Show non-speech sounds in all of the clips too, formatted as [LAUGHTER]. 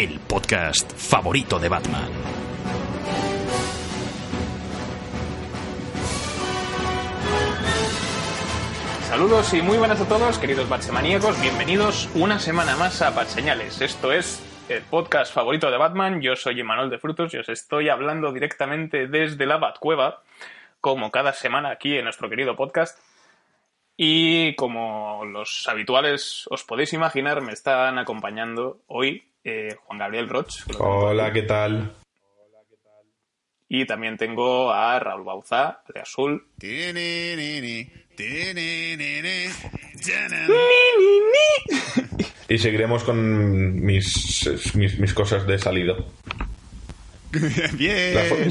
el podcast favorito de Batman. Saludos y muy buenas a todos, queridos Batsemaníacos. Bienvenidos una semana más a Batseñales. Esto es el podcast favorito de Batman. Yo soy Emanuel de Frutos y os estoy hablando directamente desde la Batcueva, como cada semana aquí en nuestro querido podcast. Y como los habituales os podéis imaginar, me están acompañando hoy eh, Juan Gabriel Roch. Hola. ¿qué tal? Y también tengo a Raúl Bauzá, de Azul. Y seguiremos con mis, mis, mis cosas de salido. [LAUGHS] Bien.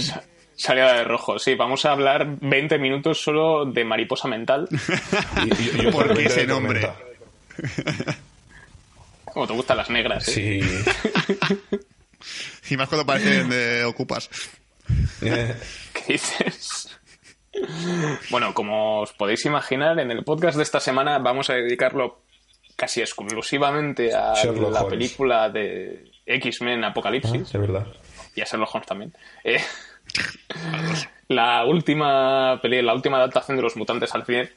Salida de rojo, sí, vamos a hablar 20 minutos solo de mariposa mental. y- y- y ¿Por qué ese nombre? Como te gustan las negras, ¿eh? Sí. [LAUGHS] Y más cuando parecen de ocupas. [LAUGHS] ¿Qué dices? Bueno, como os podéis imaginar, en el podcast de esta semana vamos a dedicarlo casi exclusivamente a Sherlock la Holmes. película de X-Men ah, Apocalipsis es verdad. y a Sherlock Holmes también. Eh, [LAUGHS] la última peli- la última adaptación de los mutantes al cine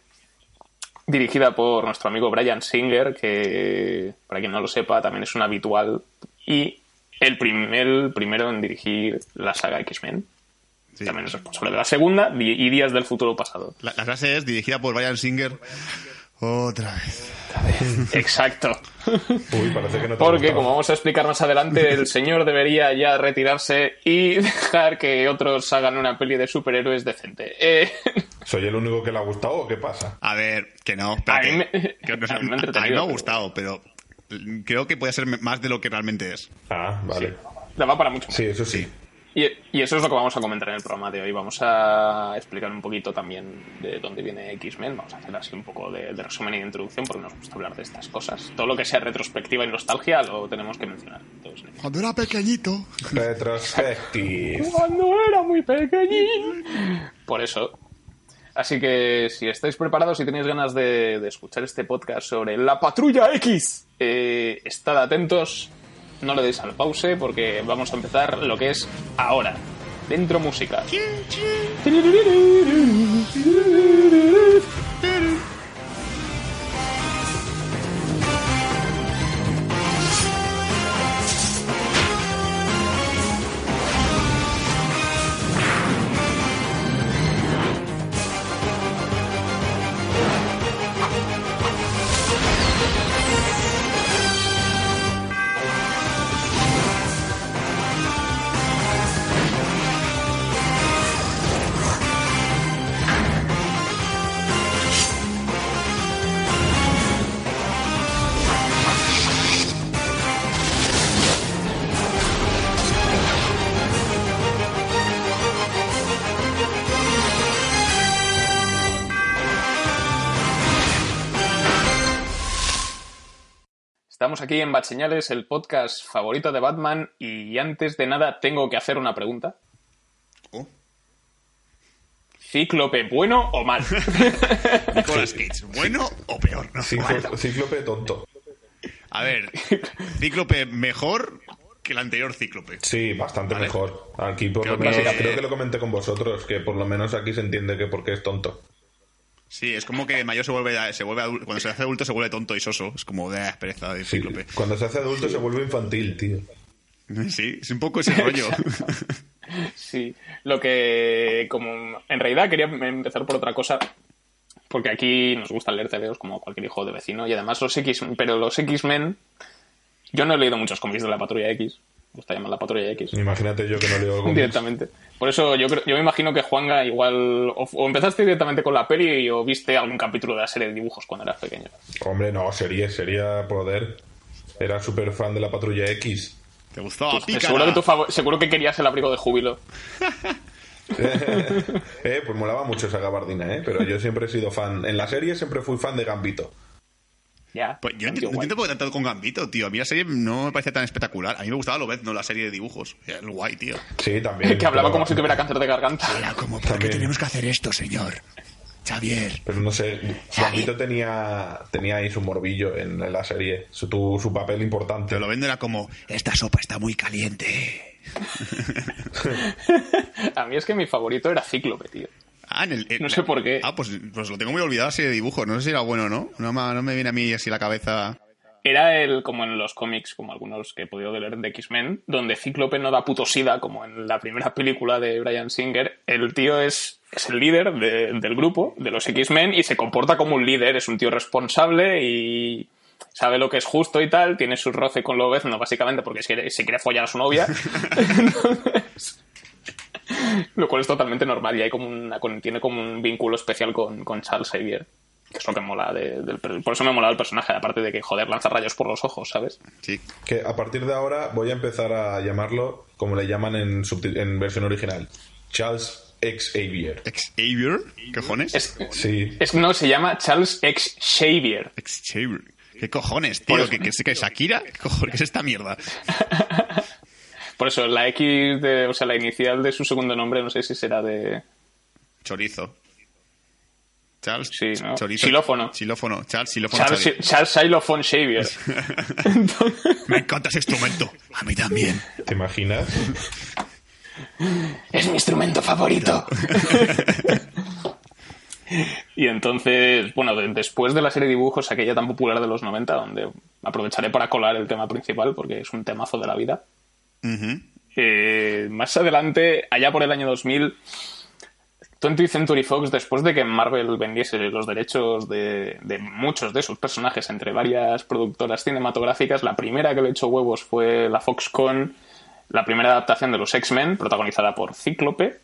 dirigida por nuestro amigo Brian Singer, que para quien no lo sepa también es un habitual y el primer primero en dirigir la saga X-Men. Sí. También es responsable de la segunda y Días del Futuro Pasado. La, la frase es dirigida por Brian Singer. Otra vez. Exacto. [LAUGHS] Uy, parece que no te Porque, como vamos a explicar más adelante, el señor debería ya retirarse y dejar que otros hagan una peli de superhéroes decente. Eh, ¿Soy el único que le ha gustado o qué pasa? A ver, que no. A mí me- Que no- [LAUGHS] a mí me ha a entretenido, mí me ha pero- gustado, pero creo que puede ser más de lo que realmente es. Ah, vale. la va para mucho. Sí, eso sí. Y, y eso es lo que vamos a comentar en el programa de hoy. Vamos a explicar un poquito también de dónde viene X-Men. Vamos a hacer así un poco de, de resumen y de introducción porque nos gusta hablar de estas cosas. Todo lo que sea retrospectiva y nostalgia lo tenemos que mencionar. Entonces, Cuando era pequeñito. Retrospective. cuando era muy pequeñín. Por eso. Así que si estáis preparados y tenéis ganas de, de escuchar este podcast sobre la patrulla X, eh, estad atentos, no le deis al pause porque vamos a empezar lo que es ahora. Dentro música. Estamos aquí en Bat Señales, el podcast favorito de Batman, y antes de nada tengo que hacer una pregunta. Oh. ¿Cíclope bueno o mal? [LAUGHS] Nicolas Cage, ¿bueno o peor? No. Cíclo- Cíclope tonto. A ver, Cíclope mejor que el anterior Cíclope. Sí, bastante Vale. mejor. Aquí por Creo lo menos, que- creo que lo comenté con vosotros, que por lo menos aquí se entiende que porque es tonto. Sí, es como que mayor se vuelve, se vuelve adulto, cuando se hace adulto se vuelve tonto y soso. Es como de pereza de Sí, cíclope. Cuando se hace adulto se vuelve infantil, tío. [LAUGHS] Sí, es un poco ese rollo. [LAUGHS] Sí, lo que como en realidad quería empezar por otra cosa, porque aquí nos gusta leer TVOs como cualquier hijo de vecino y además los X, pero los X-Men, yo no he leído muchos cómics de la Patrulla X, me gusta llamar la Patrulla X Imagínate yo que no leo [LAUGHS] cómics. directamente. Por eso yo creo, yo me imagino que Juanga igual o, o empezaste directamente con la peli o viste algún capítulo de la serie de dibujos cuando eras pequeño. Hombre, no, sería, sería poder. Era súper fan de la Patrulla X. ¿Te gustaba Pues, seguro que tu favor- seguro que querías el abrigo de júbilo. [LAUGHS] eh, pues molaba mucho esa gabardina, ¿eh? Pero yo siempre he sido fan. En la serie siempre fui fan de Gambito. Ya. Pues yo entiendo, no entiendo por qué tanto con Gambito, tío. A mí la serie no me parecía tan espectacular. A mí me gustaba lo no la serie de dibujos. Era el guay, tío. Sí, también. [LAUGHS] que hablaba pero- como si tuviera cáncer de garganta. Era como, ¿por qué tenemos que hacer esto, señor? Xavier. Pero no sé, Gambito tenía, tenía ahí su morbillo en la serie, su, tu- su papel importante. Pero lo vendo era como, esta sopa está muy caliente. [LAUGHS] [LAUGHS] A mí es que mi favorito era Cíclope, tío. Ah, en el, en- No sé por qué. Ah, pues, pues lo tengo muy olvidado así de dibujos. No sé si era bueno o no. No, me- no me viene a mí así la cabeza. Era el, como en los cómics, como algunos que he podido leer de X-Men, donde Cíclope no da puto sida, como en la primera película de Brian Singer. El tío es, es el líder de- del grupo, de los X-Men, y se comporta como un líder. Es un tío responsable y sabe lo que es justo y tal. Tiene su roce con Lobezno, básicamente, porque se quiere, se quiere follar a su novia. [LAUGHS] [LAUGHS] [LAUGHS] Entonces, [LAUGHS] lo cual es totalmente normal y hay como una, con- tiene como un vínculo especial con, con Charles Xavier. Que es lo que mola de- del por eso me mola el personaje, aparte de que, joder, lanza rayos por los ojos, ¿sabes? Sí. Que a partir de ahora voy a empezar a llamarlo como le llaman en, en versión original. Charles Xavier. Xavier. ¿Qué cojones? Es, Sí. es no, se llama Charles X Xavier. Xavier. ¿Qué cojones, tío? Por eso- ¿Qué, qué, es- qué es Shakira? ¿Qué cojones? ¿Qué es esta mierda? [LAUGHS] Por eso, la X, de, o sea, la inicial de su segundo nombre, no sé si será de. Chorizo. Charles. Sí, ¿no? Chorizo. Xilófono. Xilófono. Charles Xilófono. Charles, Xavier. Charles Xavier. [LAUGHS] Me encanta ese instrumento. A mí también. ¿Te imaginas? Es mi instrumento favorito. [LAUGHS] y entonces, bueno, de- después de la serie de dibujos, aquella tan popular de los 90, donde aprovecharé para colar el tema principal, porque es un temazo de la vida. Eh, más adelante, allá por el año 2000, 20th Century Fox, después de que Marvel vendiese los derechos de, de muchos de sus personajes entre varias productoras cinematográficas, la primera que le echó huevos fue la Foxconn, la primera adaptación de los X-Men, protagonizada por Cíclope,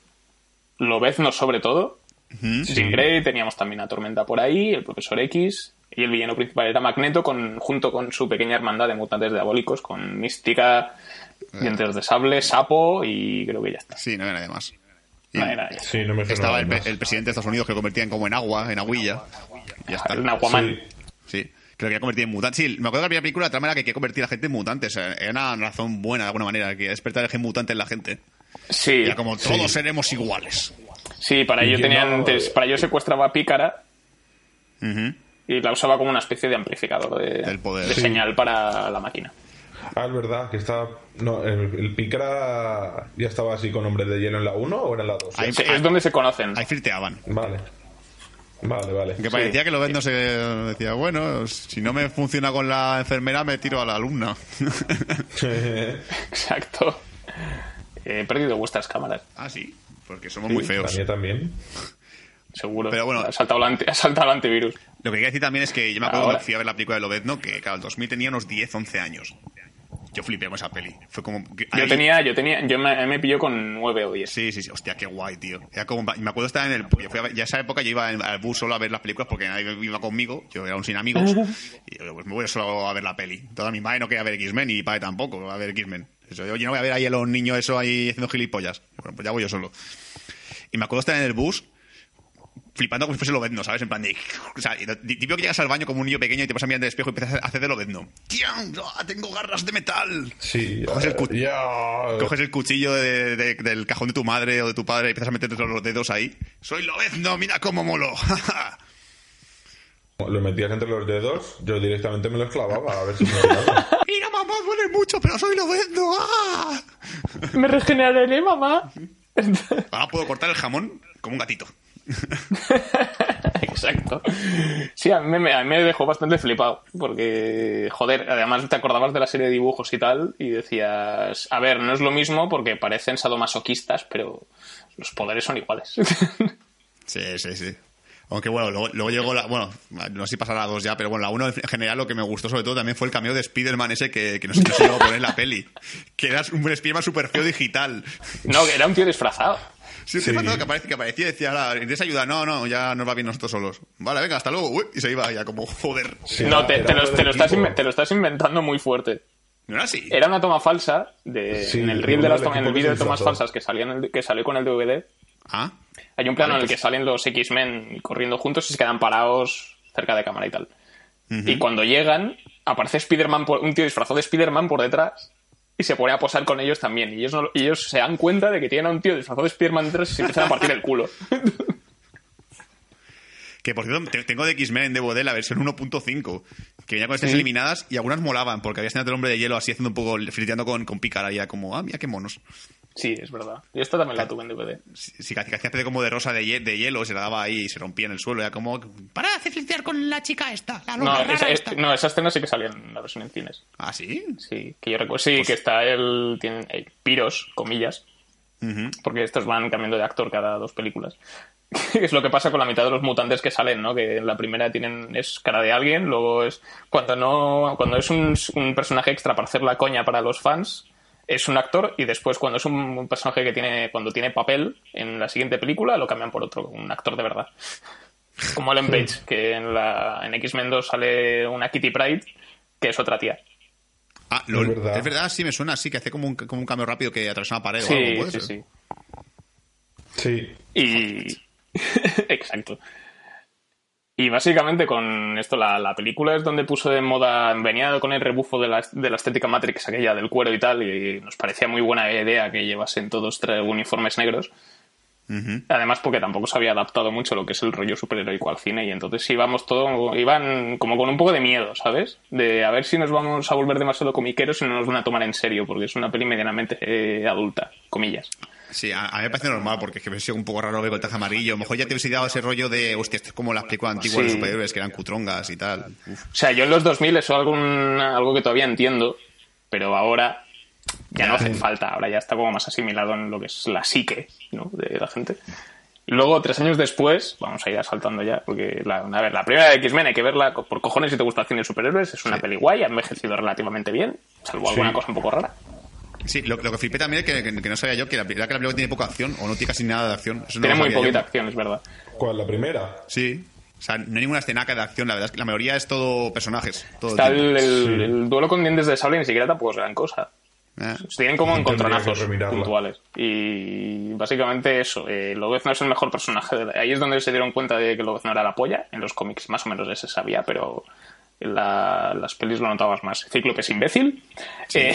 Lobezno sobre todo, Jean Grey, teníamos también a Tormenta por ahí, el Profesor X, y el villano principal era Magneto, con, junto con su pequeña hermandad de mutantes diabólicos, con Mística, Dientes de Sable, Sapo, y creo que ya está. Sí, no era nada más. Y No, era ya. Sí, no me estaba nada el, más. el presidente de Estados Unidos que lo convertían como en agua, en aguilla. Y ya está. El Aquaman. Sí. Sí. Creo que quería convertir en mutantes. Sí, me acuerdo de la primera película, la trama era que quería convertir a la gente en mutantes. O sea, Era una razón buena, de alguna manera, que despertar el gen mutante en la gente. Sí, Era como, todos seremos iguales. sí, para ello Y tenían, no- antes- para ello secuestraba a Pícara y la usaba como una especie de amplificador de, Del poder. de Sí. señal para la máquina. Ah, es verdad, que está. No, el, el Pícara ya estaba así con hombres de hielo en la 1 o era en la 2. Ahí- Sí, es donde se conocen. Ahí flirteaban. Vale. Vale, vale. Que parecía que lo no se decía, bueno, si no me funciona con la enfermera, me tiro a la alumna. [LAUGHS] Exacto. He perdido vuestras cámaras, ah, sí, porque somos muy La feos. mía también. seguro. Pero bueno. ha saltado, el anti- ha saltado el antivirus. Lo que quería decir también es que yo me acuerdo Ahora. cuando fui a ver la película de Lobezno, que claro, el 2000 tenía unos 10, 11 años. Yo flipé con esa peli. Fue como... Yo tenía, yo tenía, yo me, me pilló con 9 o 10. Sí, sí, sí. Hostia, qué guay, tío. Era como, me acuerdo estar en el... Yo fui a ya esa época yo iba al bus solo a ver las películas porque nadie iba conmigo. Yo era un sin amigos. [LAUGHS] y yo, pues me voy solo a ver la peli. Toda mi madre no quería ver X-Men y mi padre tampoco a ver X-Men. Yo, yo no voy a ver ahí a los niños eso ahí haciendo gilipollas. Bueno, pues ya voy yo solo. Y me acuerdo estar en el bus flipando como si fuese Lobezno, ¿sabes? En plan de... O sea, típico que llegas al baño como un niño pequeño y te vas a mirar en el espejo y empiezas a hacer de Lobezno. ¡Tío! ¡ah, ¡Tengo garras de metal! Sí. Coges el cu- ya. Coges el cuchillo de- de- del cajón de tu madre o de tu padre y empiezas a meterte los dedos ahí. ¡Soy Lobezno! ¡Mira cómo molo! [LAUGHS] Lo metías entre los dedos, yo directamente me los clavaba a ver si me daba. [LAUGHS] ¡Mira, mamá! Duele mucho, pero soy Lobezno! ¡Ah! Me regeneraré, mamá. Ahora puedo cortar el jamón como un gatito. [LAUGHS] Exacto. Sí, a mí, me, a mí me dejó bastante flipado, porque, joder, además te acordabas de la serie de dibujos y tal, y decías, a ver, no es lo mismo porque parecen sadomasoquistas, pero los poderes son iguales. [LAUGHS] Sí, sí, sí. Aunque bueno, luego, luego llegó la. Bueno, no sé si pasará a dos ya, pero bueno, la uno en general lo que me gustó sobre todo también fue el cameo de Spider-Man ese que, que no sé si a poner en la peli. Que era un Spider-Man super feo digital. No, que era un tío disfrazado. Sí, sí. que, aparecía, que aparecía y decía, ahora, ¿tienes ayuda? No, no, ya nos va bien nosotros solos. Vale, venga, hasta luego. Uy, y se iba ya como, joder. Sí, no, te, te lo, te estás, te lo estás inventando muy fuerte. ¿No era así? Era una toma falsa de, Sí, en el reel de las en el vídeo de tomas falsas que salía en el- que salió con el DVD. Ah, Hay un plano Vale, en el que pues- salen los X-Men corriendo juntos y se quedan parados cerca de cámara y tal. Y cuando llegan, aparece Spider-Man, por- un tío disfrazado de Spider-Man por detrás y se pone a posar con ellos también. Y ellos, no- y ellos se dan cuenta de que tienen a un tío disfrazado de Spider-Man detrás y se empiezan a partir el culo. [LAUGHS] que por cierto, te- tengo de X-Men en DVD la versión 1.5, que venía con estas Sí. eliminadas y algunas molaban, porque había escenas del hombre de hielo así haciendo un poco, flirteando con, con Pícara y era como, ah, mira qué monos. Sí, es verdad. Y esta también la tuve en DVD. Sí, que hacía especie como de rosa de, hie- de hielo, se la daba ahí y se rompía en el suelo, era como, para hacer flirtear con la chica esta, la No, rara esa, esta. es- no, esa escena sí que salía en la versión en cines. ¿Ah, sí? Sí, que yo recuerdo. Sí, que está el. Tienen eh, piros, comillas, porque estos van cambiando de actor cada dos películas. Que [LAUGHS] es lo que pasa con la mitad de los mutantes que salen, ¿no? Que en la primera tienen es cara de alguien, luego es cuando no cuando es un, un personaje extra para hacer la coña para los fans es un actor y después cuando es un, un personaje que tiene cuando tiene papel en la siguiente película lo cambian por otro, un actor de verdad. Como Ellen Page, [LAUGHS] que en la en X-Men 2 sale una Kitty Pride que es otra tía. Ah, lol. Es verdad. Es verdad, sí, me suena así, que hace como un, como un cambio rápido que atraviesa una pared o Sí, algo, ¿puede sí, ser? sí. Sí. Y. [LAUGHS] Exacto. Y básicamente con esto, la, la película es donde puso de moda, venía con el rebufo de la, de la estética Matrix, aquella del cuero y tal, y nos parecía muy buena idea que llevasen todos tres uniformes negros. Además, porque tampoco se había adaptado mucho lo que es el rollo superheroico al cine, y entonces íbamos todo, iban como con un poco de miedo, ¿sabes? De a ver si nos vamos a volver demasiado comiqueros y no nos van a tomar en serio, porque es una peli medianamente eh, adulta, comillas. Sí, a, a mí me parece normal, porque es que me sido un poco raro ver con el traje amarillo. A lo mejor ya te hubiese dado ese rollo de, hostia, esto es como las películas antiguas de Sí. superhéroes que eran cutrongas y tal. Uf. O sea, yo en los 2000 eso es algo que todavía entiendo, pero ahora ya no hace falta, ahora ya está como más asimilado en lo que es la psique ¿no? de la gente. Luego, tres años después, vamos a ir saltando ya, porque la, a ver, la primera de X-Men hay que verla por cojones si te gusta el cine de superhéroes, es una peli guay, ha envejecido relativamente bien, salvo alguna cosa un poco rara. Sí, lo, lo que flipé también es que, que- que no sabía yo que la, que la película tiene poca acción o no tiene casi nada de acción. Eso no Tiene muy poquita yo. acción, es verdad. ¿Cuál? ¿La primera? Sí. O sea, no hay ninguna escenaca de acción, la verdad es que la mayoría es todo personajes. Todo Está el duelo con dientes de sable y ni siquiera tampoco es gran cosa. Se tienen como encontronazos puntuales. Y básicamente eso. Eh, Lobezno es el mejor personaje. de la- Ahí es donde se dieron cuenta de que Lobezno era la polla. En los cómics más o menos se sabía, pero en la- las pelis lo notabas más. Cíclope es imbécil. Eh,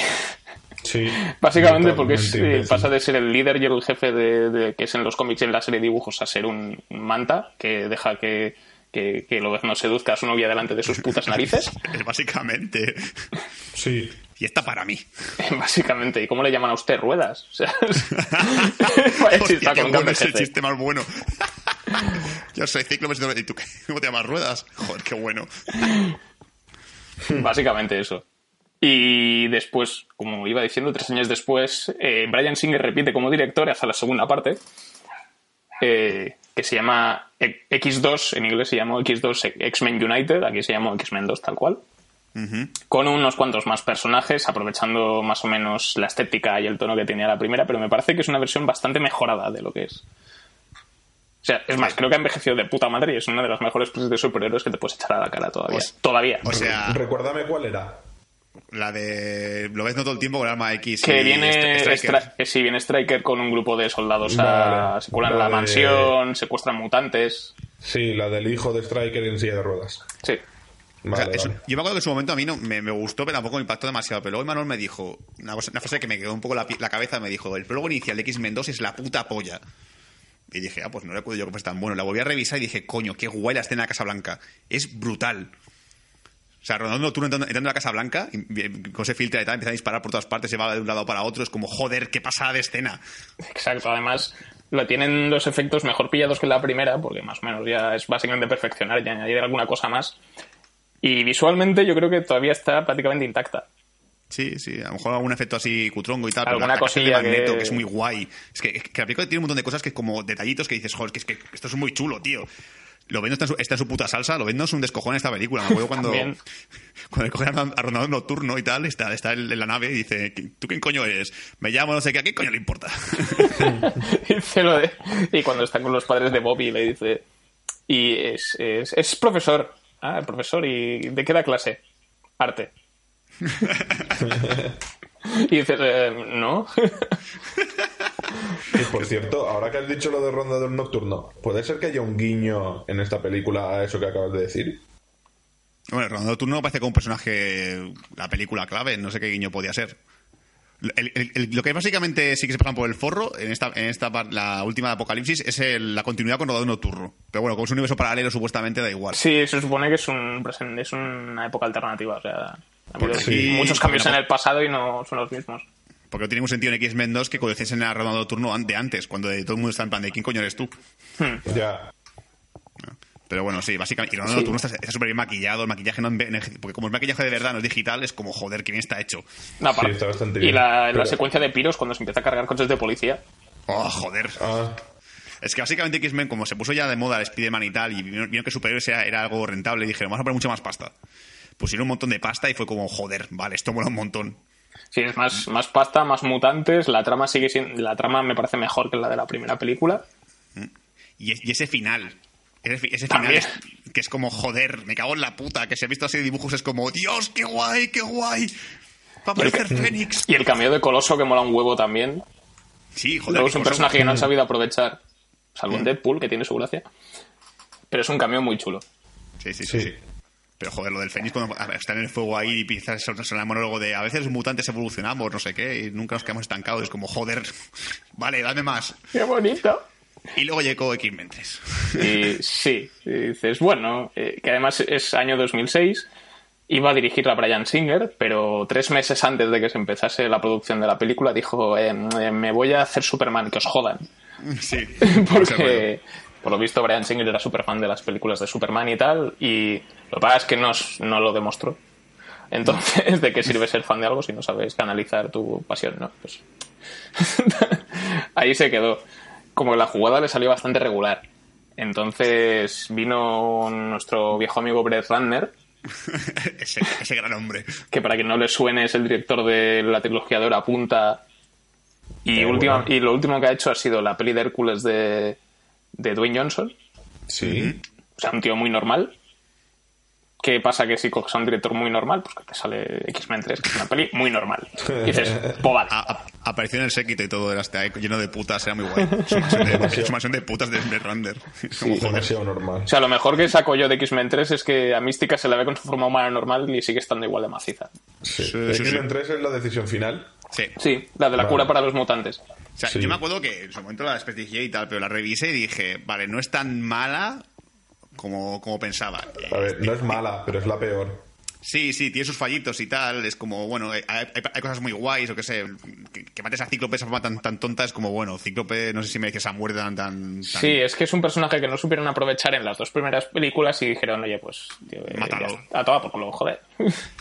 Sí. [LAUGHS] básicamente porque es, eh, pasa de ser el líder y el jefe de, de- que es en los cómics y en la serie de dibujos a ser un, manta que deja que, que, que Lobezno seduzca a su novia delante de sus putas narices. Es [LAUGHS] básicamente. Sí. Y está para mí. [LAUGHS] Básicamente, ¿y cómo le llaman a usted? Ruedas. [LAUGHS] O sea, [LAUGHS] Hostia, qué bueno es el envejece. chiste más bueno. Yo soy Cíclope y tú. ¿cómo te llamas Ruedas? Joder, qué bueno. Básicamente eso. Y después, como iba diciendo, tres años después, eh, Brian Singer repite como director hace la segunda parte, eh, que se llama E- X2, en inglés se llamó X2 X-Men United, aquí se llamó X-Men 2 tal cual, Con unos cuantos más personajes, aprovechando más o menos la estética y el tono que tenía la primera, pero me parece que es una versión bastante mejorada de lo que es. O sea, es más, creo que ha envejecido de puta madre y es una de las mejores pelis de superhéroes que te puedes echar a la cara todavía. Pues- todavía. O sea, Recuérdame cuál era. la de. Lo ves no todo el tiempo con el arma X. que y viene Stri- Striker. Que sí, viene Striker con un grupo de soldados a secuestran la mansión, secuestran mutantes. Sí, la del hijo de Striker en silla de ruedas. Sí. O Vale, sea, eso- vale. yo me acuerdo que en su momento a mí no, me, me gustó, pero tampoco me impactó demasiado. Pero luego Manuel me dijo una, cosa- una frase que me quedó un poco la, cabeza. Me dijo: el prólogo inicial de X-Men 2 es la puta polla. Y dije: Ah, pues no recuerdo yo que fue tan bueno. La volví a revisar y dije: Coño, qué guay la escena de Casa Blanca. Es brutal. O sea, Rodando tú entrando, entrando a la Casa Blanca, y, y, con ese filtro y tal, empieza a disparar por todas partes, se va de un lado para otro. Es como, joder, qué pasada de escena. Exacto, además lo tienen los efectos mejor pillados que la primera, porque más o menos ya es básicamente perfeccionar y añadir alguna cosa más. Y visualmente yo creo que todavía está prácticamente intacta. Sí, sí, a lo mejor algún efecto así cutrongo y tal. pero la de cosilla Magneto, que- que... es muy guay. Es que, que la película tiene un montón de cosas que es como detallitos que dices, joder, que, es que esto es muy chulo, tío. Lo vendo está en, su, está en su puta salsa, lo vendo es un descojón esta película. Me acuerdo cuando, [LAUGHS] cuando cogen a, Rondador Nocturno y tal, está, está en, la nave y dice, ¿tú quién coño eres? Me llamo no sé qué, ¿a qué coño le importa? [LAUGHS] [LAUGHS] Lo de- y cuando está con los padres de Bobby le dice y es, es, es profesor ah profesor y de qué da clase arte [LAUGHS] y dices eh, no [LAUGHS] Y por cierto, ahora que has dicho lo de Rondador Nocturno, ¿puede ser que haya un guiño en esta película a eso que acabas de decir? bueno, Rondador Nocturno parece como un personaje, la película clave, no sé qué guiño podía ser. El- el- el- lo que básicamente sí que se pasan por el forro en esta, en esta la última de Apocalipsis es el- la continuidad con Rodado Nocturno. Pero bueno, como es un universo paralelo, supuestamente da igual. sí se supone que es un presen- es una época alternativa o sea ha habido aquí- muchos cambios en el pasado y no son los mismos Porque no tiene ningún sentido en X-Men 2 que conociesen a Rodado Nocturno de antes, cuando de- todo el mundo está en plan de ¿quién coño eres tú? Ya. Pero bueno, sí, básicamente. Y Rodado Nocturno está está súper bien maquillado, el maquillaje no Porque como es maquillaje de verdad, no es digital, es como joder, que bien está hecho. No, Sí, está bastante y bien. la, la Pero- secuencia de piros cuando se empieza a cargar coches de policía Oh, joder. Ah, Es que básicamente X-Men, como se puso ya de moda el Spider-Man y tal, y vieron, vieron que superhéroes era, era algo rentable, dijeron, vamos a poner mucha más pasta. Pusieron un montón de pasta y fue como, joder, vale, esto mola un montón. Sí, es más, más pasta, más mutantes. La trama sigue siendo. La trama me parece mejor que la de la primera película. Y, es- y ese final, ese, fi- ese final es- que es como, joder, me cago en la puta, que se ha visto así de dibujos, es como, Dios, qué guay, qué guay. Va a aparecer Fénix. Y el cameo de Coloso que mola un huevo también. Sí, joder. Luego es un personaje que no han sabido aprovechar. Salvo en Deadpool, que tiene su gracia. Pero es un cameo muy chulo. Sí, sí, sí. Sí. sí. Pero joder, lo del Fénix cuando está en el fuego ahí y empieza a sonar el monólogo de a veces los mutantes evolucionamos, no sé qué, y nunca nos quedamos estancados. Es como, joder, [LAUGHS] vale, dame más. ¡Qué bonito! Y luego llegó X-Men 3. Y sí, y dices, bueno, eh, que además es año 2006. Iba a dirigirla Brian Singer, pero tres meses antes de que se empezase la producción de la película dijo, eh, eh, me voy a hacer Superman, que os jodan. [LAUGHS] Sí. [LAUGHS] porque por lo visto Brian Singer era súper fan de las películas de Superman y tal, y lo que pasa es que no, no lo demostró. Entonces, ¿de qué sirve ser fan de algo si no sabes canalizar tu pasión, no? Pues... [LAUGHS] Ahí se quedó. Como que la jugada le salió bastante regular. Entonces vino nuestro viejo amigo Brett Ratner, [LAUGHS] ese, ese gran hombre. que para quien no le suene es el director de la trilogía de Hora Punta. Y, Qué última- bueno. y lo último que ha hecho ha sido la peli de Hércules de, de Dwayne Johnson. sí. O sea, un tío muy normal. ¿Qué pasa que si coges a un director muy normal? Pues que te sale X-Men 3, que es una peli muy normal. Y dices, [LAUGHS] pues vale. Apareció en el séquito y todo, era hasta lleno de putas, era muy guay. Su mansión de, de putas de, de Rander. [LAUGHS] Es como, Sí, demasiado normal. O sea, lo mejor que saco yo de X-Men 3 es que a Mística se la ve con su forma humana normal y sigue estando igual de maciza. Sí. Sí, sí, X-Men sí. 3 es la decisión final. Sí. Sí, la de la Vale. cura para los mutantes. O sea, Sí. yo me acuerdo que en su momento la desprestigié y tal, pero la revisé y dije, vale, no es tan mala como, como pensaba. A ver, no es mala, pero es la peor. Sí, sí, tiene sus fallitos y tal. Es como, bueno, hay, hay- hay cosas muy guays, o qué sé. Que, que mates a Cíclope de esa forma tan, tan tonta es como, bueno, Cíclope no sé si merece esa muerte tan. Sí, es que es un personaje que no supieron aprovechar en las dos primeras películas y dijeron, oye, pues, tío, eh, Mátalo. ya, a toda por culo, joder.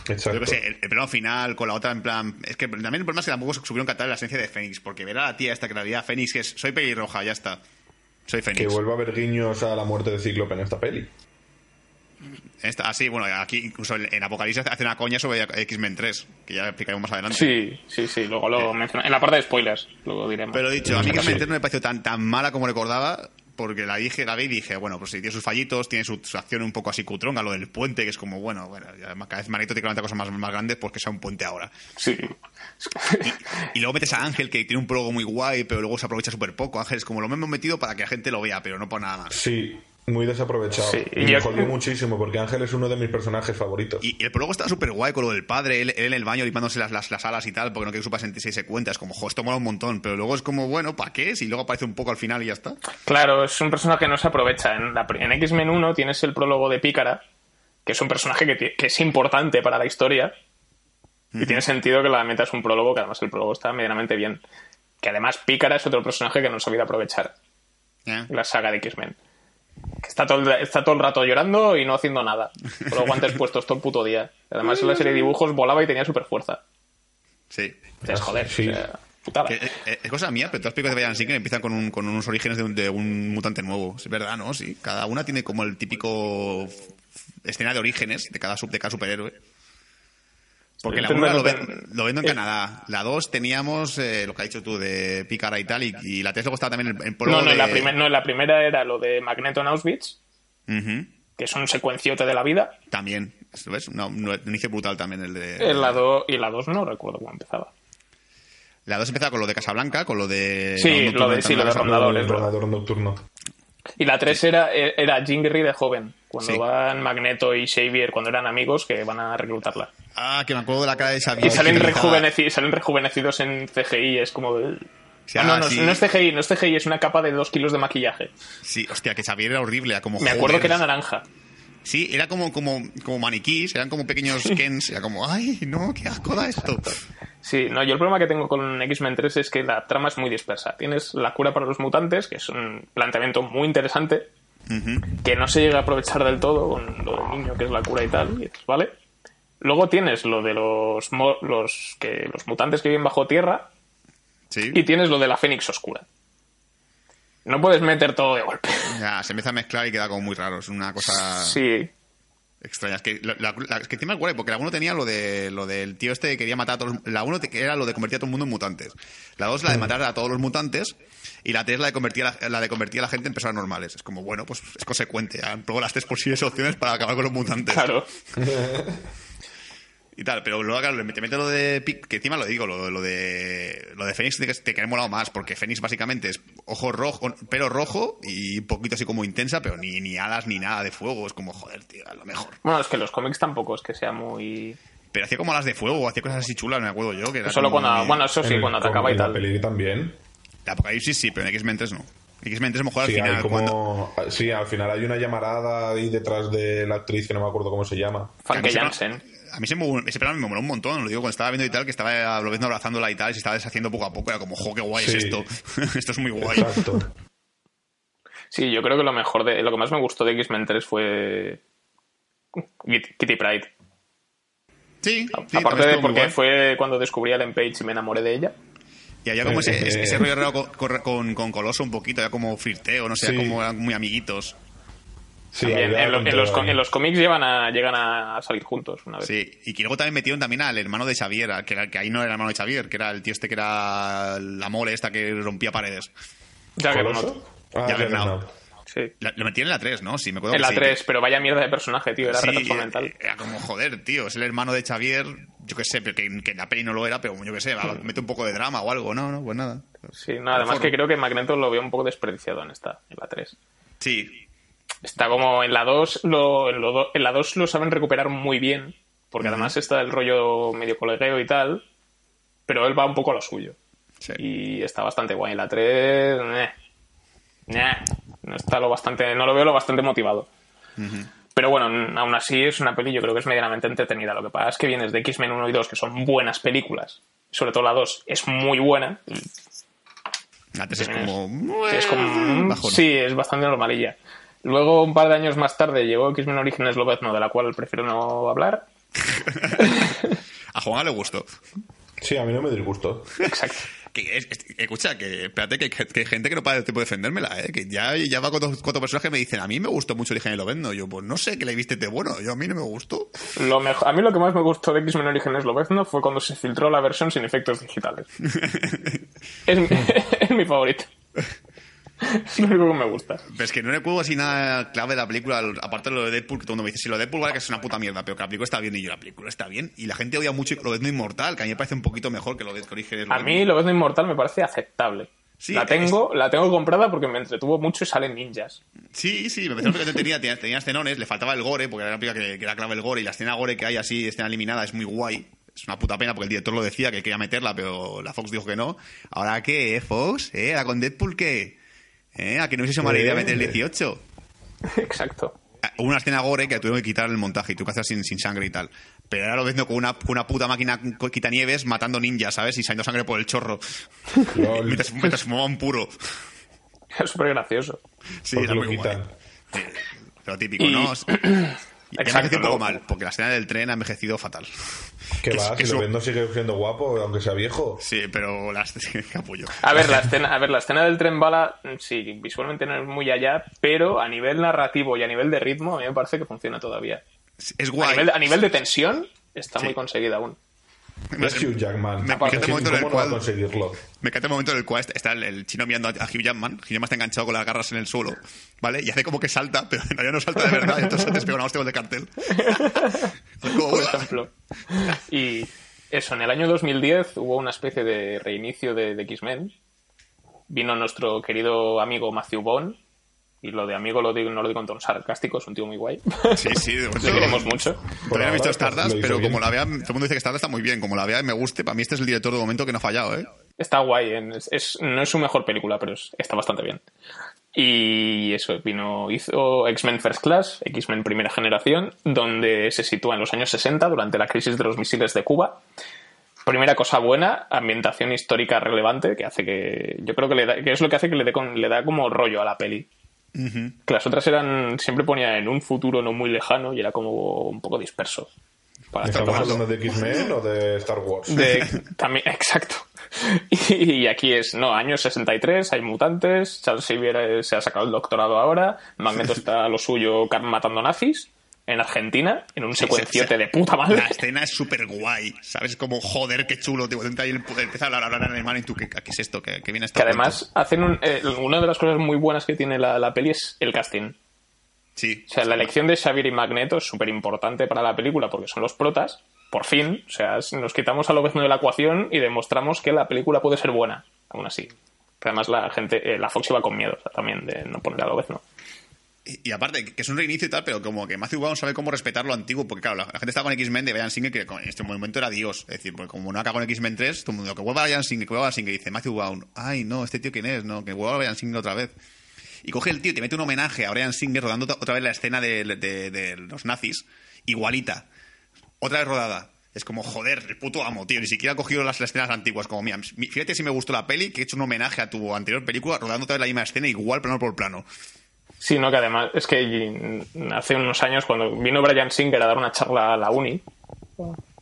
Exacto. [LAUGHS] Yo qué sé, el, el plano final con la otra en plan. Es que también el problema es que tampoco supieron cantar la esencia de Fénix, porque ver a la tía esta que la realidad Fénix que es soy pelirroja, ya está. Soy Que Fénix. vuelva a haber guiños a la muerte de Cíclope en esta peli. Esta, así, bueno, aquí incluso en, Apocalipsis hace una coña sobre X-Men 3, que ya explicaremos más adelante. Sí, sí, sí, luego lo menciono. En la parte de spoilers, luego diremos. Pero dicho, a mí. X-Men 3 no me pareció tan, tan mala como recordaba, porque la dije, la vi y dije, bueno, pues sí, tiene sus fallitos, tiene su, su acción un poco así cutronga, lo del puente, que es como, bueno, bueno, y además cada vez Manito tiene que levantar cosas más, más grandes, pues que sea un puente ahora. Sí. Y luego metes a Ángel, que tiene un prólogo muy guay, pero luego se aprovecha súper poco. Ángel es como lo hemos metido para que la gente lo vea, pero no por nada más. Sí, muy desaprovechado. Sí, y me jodió muchísimo porque Ángel es uno de mis personajes favoritos. Y, y el prólogo estaba súper guay con lo del padre, él, él en el baño limpiándose las, las, las alas y tal, porque no quiere que su padre se, se cuenta. Es como, jo, esto mola un montón, pero luego es como, bueno, ¿para qué? Si luego aparece un poco al final y ya está. Claro, es un personaje que no se aprovecha. En, la en X-Men 1 tienes el prólogo de Pícara, que es un personaje que, que es importante para la historia. Y tiene sentido que la metas un prólogo, que además el prólogo está medianamente bien. Que además Pícara es otro personaje que no han sabido aprovechar. La saga de X-Men. Que Está todo, el, está todo el rato llorando y no haciendo nada. Con los guantes [LAUGHS] puestos todo el puto día. Además, en la serie de dibujos volaba y tenía super fuerza. Sí. Es joder, Sí. o sea, putada. Que, eh, es cosa mía, pero todas las películas de Brian Singer empiezan con, un- con unos orígenes de un, de un mutante nuevo. Es verdad, ¿no? Sí. Cada una tiene como el típico escena de orígenes de cada, sub- de cada superhéroe. Porque la Pero 1 lo, no ve- ten- lo vendo en eh. Canadá. La 2 teníamos eh, lo que has dicho tú de Pícara y tal. Y, y la 3 luego estaba también en, en No, prólogo no, de... la primer- no, la primera era lo de Magneto en Auschwitz, Ujú. que es un secuenciote de la vida. También. ¿Ves? No, un un inicio brutal también el de... En la do- y la 2 no recuerdo cómo empezaba. La 2 empezaba con lo de Casablanca, con lo de... Sí, lo de- sí, lo de El. Rondador nocturno. Y la 3 era, era Jean Grey de joven, cuando Sí. van Magneto y Xavier, cuando eran amigos, que van a reclutarla. Ah, que me acuerdo de la cara de Xavier. Y salen, rejuveneci- salen rejuvenecidos en CGI, es como... de- Sí, Ah, no, ah, no, sí. no es CGI, no es CGI, es una capa de dos kilos de maquillaje. Sí, hostia, que Xavier era horrible, era como Me acuerdo joder. que era naranja. Sí, era como, como, como maniquís, eran como pequeños Kens, era como, ay, no, qué asco da esto. Sí, no, yo el problema que tengo con X-Men 3 es que la trama es muy dispersa. Tienes la cura para los mutantes, que es un planteamiento muy interesante, que no se llega a aprovechar del todo con lo del niño, que es la cura y tal, ¿vale? Luego tienes lo de los, los, que, los mutantes que viven bajo tierra Sí, y tienes lo de la Fénix Oscura. No puedes meter todo de golpe. ya, se empieza a mezclar y queda como muy raro, es una cosa Sí, extraña. Es que, la, la- la- es que encima es guay, porque la 1 tenía lo, de, lo del tío este que quería matar a todos los- La 1 era lo de convertir a todo el mundo en mutantes. La 2 la de matar a todos los mutantes. Y la 3 la de convertir a la, de convertir a la gente en personas normales. Es como, bueno, pues es consecuente. Probó las tres posibles opciones para acabar con los mutantes. claro. [LAUGHS] y tal, pero luego claro, le mete, lo de Pic- que encima lo digo, lo, lo de lo de Fénix te, te queda molado más, porque Fénix básicamente es ojo rojo, pelo rojo y un poquito así como intensa, pero ni, ni alas ni nada de fuego, es como joder, tío, a lo mejor. Bueno, es que los cómics tampoco es que sea muy... Pero hacía como alas de fuego, hacía cosas así chulas, me acuerdo yo. Que era Solo cuando... muy- Bueno, eso sí, cuando atacaba y la tal. peli también. La Apocalipsis sí, pero en X-Men 3 no. X-Men 3 mejor al final. hay cuando- como... sí, al final hay una llamarada ahí detrás de la actriz que no me acuerdo cómo se llama. me- Jansen. A mí se me, ese plano me moló un montón, lo digo, cuando estaba viendo y tal, que estaba lo viendo abrazándola y tal, y se estaba deshaciendo poco a poco, era como, jo, qué guay Sí. es esto. [LAUGHS] esto es muy guay. Exacto. Sí, yo creo que lo mejor de... Lo que más me gustó de X-Men 3 fue... Kit- Kitty Pride. Sí, sí, Aparte de porque guay. fue cuando descubrí a Ellen Page y me enamoré de ella. Y había como ese, Eh, ese, eh. ese rollo raro con, con, con- Coloso un poquito, era como flirteo, no sé, Sí. como eran muy amiguitos. Sí, También, en, lo- en un los, en los cómics llevan a, llegan a salir juntos una vez. Sí, y que luego también metieron también al hermano de Xavier, que, era- que ahí no era el hermano de Xavier, que era el tío este que era la mole esta que rompía paredes. Juggernaut. ¿Coloso? Ah, Juggernaut. Juggernaut. Sí. La- lo metieron en la 3, ¿no? Sí, me acuerdo En la sí, 3, pero vaya mierda de personaje, tío. Era Sí, retraso mental. Era como, joder, tío, es el hermano de Xavier, yo qué sé, pero que, que en la peli no lo era, pero yo qué sé, mete un poco de drama o algo, no, no, pues nada. Sí, no, además que creo que Magneto lo veo un poco desperdiciado en esta, en la 3. Sí, Está como en la 2, lo, en, lo do- en la 2 lo saben recuperar muy bien, porque además está el rollo medio colegueo y tal, pero él va un poco a lo suyo. sí. Y está bastante guay. En la 3, eh, nah, está lo bastante, no lo veo lo bastante motivado. Pero bueno, aún así es una peli, yo creo que es medianamente entretenida. Lo que pasa es que vienes de X-Men 1 y 2, que son buenas películas. Sobre todo la 2 es muy buena. La 3 es como... Es como. bajón. Sí, es bastante normalilla. Luego, un par de años más tarde, llegó X-Men Origins Lobezno, de la cual prefiero no hablar. [LAUGHS] A Juan le gustó. Sí, a mí no me disgustó. Exacto. Que es- es- escucha, que espérate, que, que- que hay gente que no para de tiempo de defendérmela, ¿eh? Que ya, ya va cuatro, cuatro personas que me dicen, a mí me gustó mucho Origen y lo vendo. Yo, pues no sé, que le viste de bueno. Yo a mí no me gustó. Lo mejor, a mí lo que más me gustó de X-Men Origins Lobezno fue cuando se filtró la versión sin efectos digitales. [LAUGHS] es, mi, [LAUGHS] es mi favorito. [LAUGHS] Es lo único que me gusta. Pero es que no recuerdo así nada clave de la película, aparte de lo de Deadpool, que todo el mundo me dice, si lo de Deadpool vale que es una puta mierda, pero que la película está bien y yo la película está bien. Y la gente odia mucho lo de No Inmortal, que a mí me parece un poquito mejor que lo de Orígenes. A mí Lobezno Inmortal me parece aceptable. Sí, la tengo, la tengo comprada porque me entretuvo mucho y salen ninjas. Sí, sí, me pareció que tenía, tenía, tenía escenones, le faltaba el gore, porque era una película que, que era clave el gore, y la escena gore que hay así, escena eliminada, es muy guay. Es una puta pena porque el director lo decía que quería meterla, pero la Fox dijo que no. ¿Ahora qué, eh, Fox? ¿Eh? ¿Ahora con Deadpool qué? ¿Eh? ¿A que no hubiese mala idea meter el 18? Exacto. Hubo una escena gore que tuvieron que quitar el montaje y tú que haces sin, sin sangre y tal. Pero ahora lo viendo con una, con una puta máquina quitanieves matando ninjas, ¿sabes? Y saliendo sangre por el chorro. [LAUGHS] Mientras, mientras fumaban puro. Es súper gracioso. Sí, era lo muy guay. Eh, Pero típico, Y- ¿no? [CLEARS THROAT] Y ha Exacto, envejecido un poco mal, porque la escena del tren ha envejecido fatal. ¿Qué Que va? es- Si que lo vendo sigue siendo guapo, aunque sea viejo. Sí, pero las [LAUGHS] capullo. A ver, la escena, a ver, la escena del tren bala, sí, visualmente no es muy allá, pero a nivel narrativo y a nivel de ritmo, a mí me parece que funciona todavía. Es A guay. nivel, a nivel de tensión, está Sí. muy conseguida aún. Me- Es Hugh Jackman. me- me ¿Cómo encanta el momento en el cual- conseguirlo? Me encanta el momento en el cual está el, el chino mirando a, Hugh Jackman. Hugh Jackman está enganchado con las garras en el suelo, ¿vale? Y hace como que salta, pero en realidad no salta de verdad. Y entonces antes pega una hostia con el cartel. [LAUGHS] Como, por ejemplo. Y eso, en el año 2010 hubo una especie de reinicio de, de X-Men. Vino nuestro querido amigo Matthew Vaughn. Y lo de amigo lo digo, no lo digo en tono sarcástico, es un tío muy guay. [LAUGHS] Sí, sí, de momento- Le queremos mucho. Todavía no he visto Stardust, pero bien. como la vea, todo el mundo dice que Stardust está muy bien. Como la vea y me guste, para mí este es el director de momento que no ha fallado, ¿eh? Está guay, en- es, es- no es su mejor película, pero es- está bastante bien. Y eso, vino, hizo X-Men First Class, X-Men Primera Generación, donde se sitúa en los años 60, durante la crisis de los misiles de Cuba. Primera cosa buena, ambientación histórica relevante, que hace que. Yo creo que, le da, que es lo que hace que le dé con- le da como rollo a la peli. Que las otras eran. Siempre ponía en un futuro no muy lejano y era como un poco disperso. Para ¿Estamos hablando de X-Men o de Star Wars? de, también, [LAUGHS] exacto. Y, aquí es, no, año 63, hay mutantes, Charles Xavier eh, se ha sacado el doctorado ahora, Magneto [LAUGHS] está a lo suyo matando nazis en Argentina, en un secuenciote se- de puta madre. La escena es súper guay, ¿sabes? Como, joder, qué chulo. Tío, entra ahí el- empieza a hablar, a hablar en alemán y tú, ¿qué, qué es esto? ¿Qué, qué viene esto? Que además hacen un, eh, una de las cosas muy buenas que tiene la, la peli es el casting. Sí. O sea, la elección de Xavier y Magneto es súper importante para la película porque son los protas, por fin. O sea, nos quitamos a Lobezno de la ecuación y demostramos que la película puede ser buena, aún así. Que además la gente, eh, la Fox iba con miedo o sea, también de no poner a Lobezno. Y, aparte, que es un reinicio y tal, pero como que Matthew Vaughn sabe cómo respetar lo antiguo, porque claro, la, gente está con X-Men de Brian Singer, que en este momento era Dios. Es decir, porque como no acaba con X-Men 3, todo el mundo, que vuelva Brian Singer, que vuelva Brian Singer, dice Matthew Vaughn, ay, no, este tío quién es, no, que vuelva Brian Singer otra vez. Y coge el tío y te mete un homenaje a Brian Singer rodando otra- vez la escena de, los nazis, igualita, otra vez rodada. Es como, joder, el puto amo, tío. Ni siquiera ha cogido las escenas antiguas. Como, mira, mi- fíjate si me gustó la peli, que he hecho un homenaje a tu anterior película, rodando otra vez la misma escena, igual plano por plano. Sí, no, que además es que hace unos años cuando vino Brian Singer a dar una charla a la uni,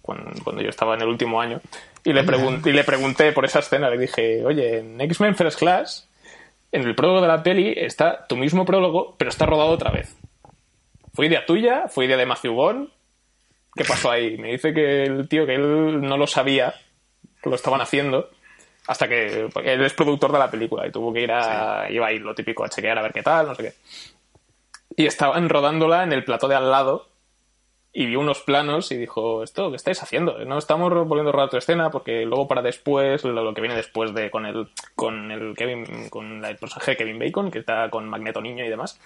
cuando, yo estaba en el último año, y le, pregunté por esa escena, le dije, oye, en X-Men First Class, en el prólogo de la peli está tu mismo prólogo, pero está rodado otra vez. ¿Fue idea tuya? ¿Fue idea de Matthew Vaughn? ¿Qué pasó ahí? Me dice que el tío, que él no lo sabía, que lo estaban haciendo, hasta que él es productor de la película y tuvo que ir a, iba a ir lo típico a chequear a ver qué tal, no sé qué. Y estaban rodándola en el plató de al lado y vio unos planos y dijo, ¿esto qué estáis haciendo? No estamos volviendo a rodar tu escena porque luego para después, lo, lo que viene después de con el con el Kevin con la- el personaje de Kevin Bacon, que está con Magneto Niño y demás,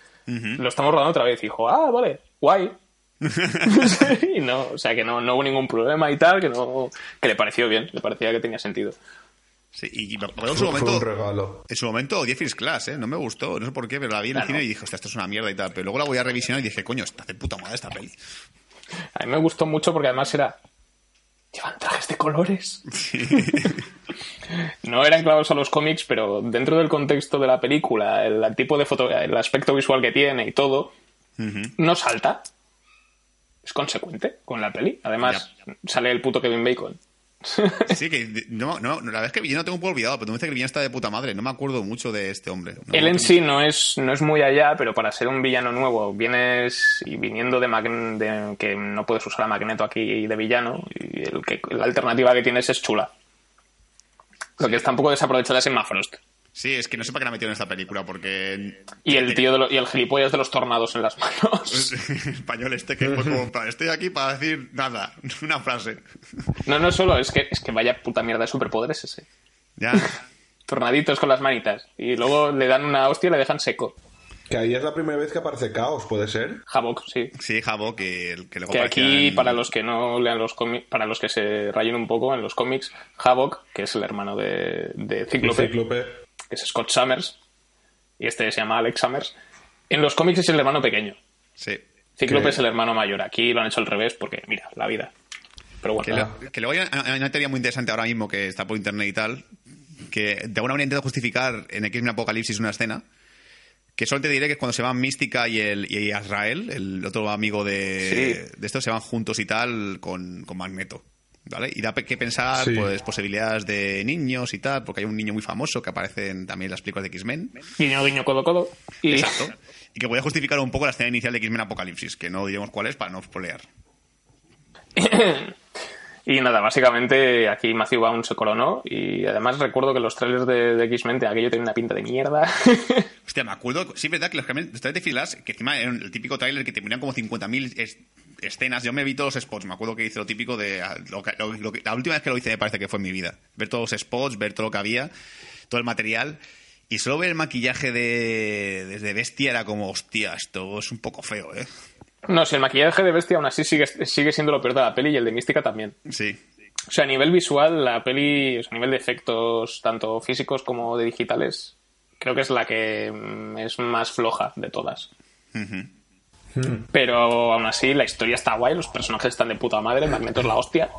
lo estamos rodando otra vez. Y dijo, ah, vale, guay. [LAUGHS] [LAUGHS] y no, o sea que no, no hubo ningún problema y tal, que no, que le pareció bien, le parecía que tenía sentido. Sí, y en su Fue momento. un regalo. En su momento odié First Class, ¿eh? No me gustó, no sé por qué, pero la vi en el Claro. cine y dije, hostia, esto es una mierda y tal. Pero luego la voy a revisionar y dije, coño, está de puta madre esta peli. A mí me gustó mucho porque además era. Llevan trajes de colores. [LAUGHS] [LAUGHS] no eran clavados a los cómics, pero dentro del contexto de la película, el, el tipo de foto, el aspecto visual que tiene y todo, no salta. Es consecuente con la peli. Además, sale el puto Kevin Bacon. [LAUGHS] Sí, que no, no, la verdad es que yo no tengo un poco olvidado, pero tú me dices que el villano está de puta madre. No me acuerdo mucho de este hombre. No, Él en sí no es, no es muy allá, pero para ser un villano nuevo, vienes y viniendo de, que no puedes usar a Magneto aquí de villano, y el que, la alternativa que tienes es chula. Lo que está un poco desaprovechada es Emma Frost. Sí, es que no sé para qué la metieron en esta película, porque. Y el tío de lo- y el gilipollas de los tornados en las manos. [LAUGHS] español este que fue como, "Pa, estoy aquí para decir nada, [LAUGHS] una frase. No, no solo, es que, es que vaya puta mierda de superpoderes ese. Ya. [LAUGHS] Tornaditos con las manitas. Y luego le dan una hostia y le dejan seco. Que ahí es la primera vez que aparece Caos, ¿puede ser? Havok, sí. Sí, Jabo, que, que luego Que aparecía aquí, en- para los que no lean los cómics, para los que se rayen un poco en los cómics, Havok, que es el hermano de, de Cíclope, Cíclope. Que es Scott Summers, y este se llama Alex Summers, en los cómics es el hermano pequeño. Sí. Cíclope Que- es el hermano mayor. Aquí lo han hecho al revés porque, mira, la vida. Pero Que, bueno, lo- que luego hay una, teoría muy interesante ahora mismo que está por internet y tal, que de alguna manera intenta justificar en X-Men Apocalipsis una escena Que solo te diré que cuando se van Mística y, el, y Azrael, el otro amigo de, de estos, se van juntos y tal con, con Magneto. ¿Vale? Y da que pensar, Sí. pues, posibilidades de niños y tal, porque hay un niño muy famoso que aparece en también las películas de X-Men. Guiño, guiño, codo, codo. Y Exacto. Y que puede justificar un poco la escena inicial de X-Men Apocalipsis, que no diremos cuál es para no spoilear. [COUGHS] Y nada, básicamente aquí Matthew Vaughn se coronó y además recuerdo que los trailers de, de X-Men aquello tenían una pinta de mierda. [LAUGHS] Hostia, me acuerdo, sí verdad que los trailers de Flash, que encima era el típico trailer que te ponían como 50.000 es- escenas. Yo me vi todos los spots, me acuerdo que hice lo típico de. lo lo- lo la última vez que lo hice me parece que fue en mi vida. Ver todos los spots, ver todo lo que había, todo el material. Y solo ver el maquillaje de, desde Bestia era como, hostia, esto es un poco feo, ¿eh? No, si el maquillaje de Bestia aún así sigue, sigue siendo lo peor de la peli y el de Mística también. Sí. O sea, a nivel visual, la peli, o sea, a nivel de efectos, tanto físicos como de digitales, creo que es la que mm, es más floja de todas. Pero aún así, la historia está guay, los personajes están de puta madre, Magneto es la hostia.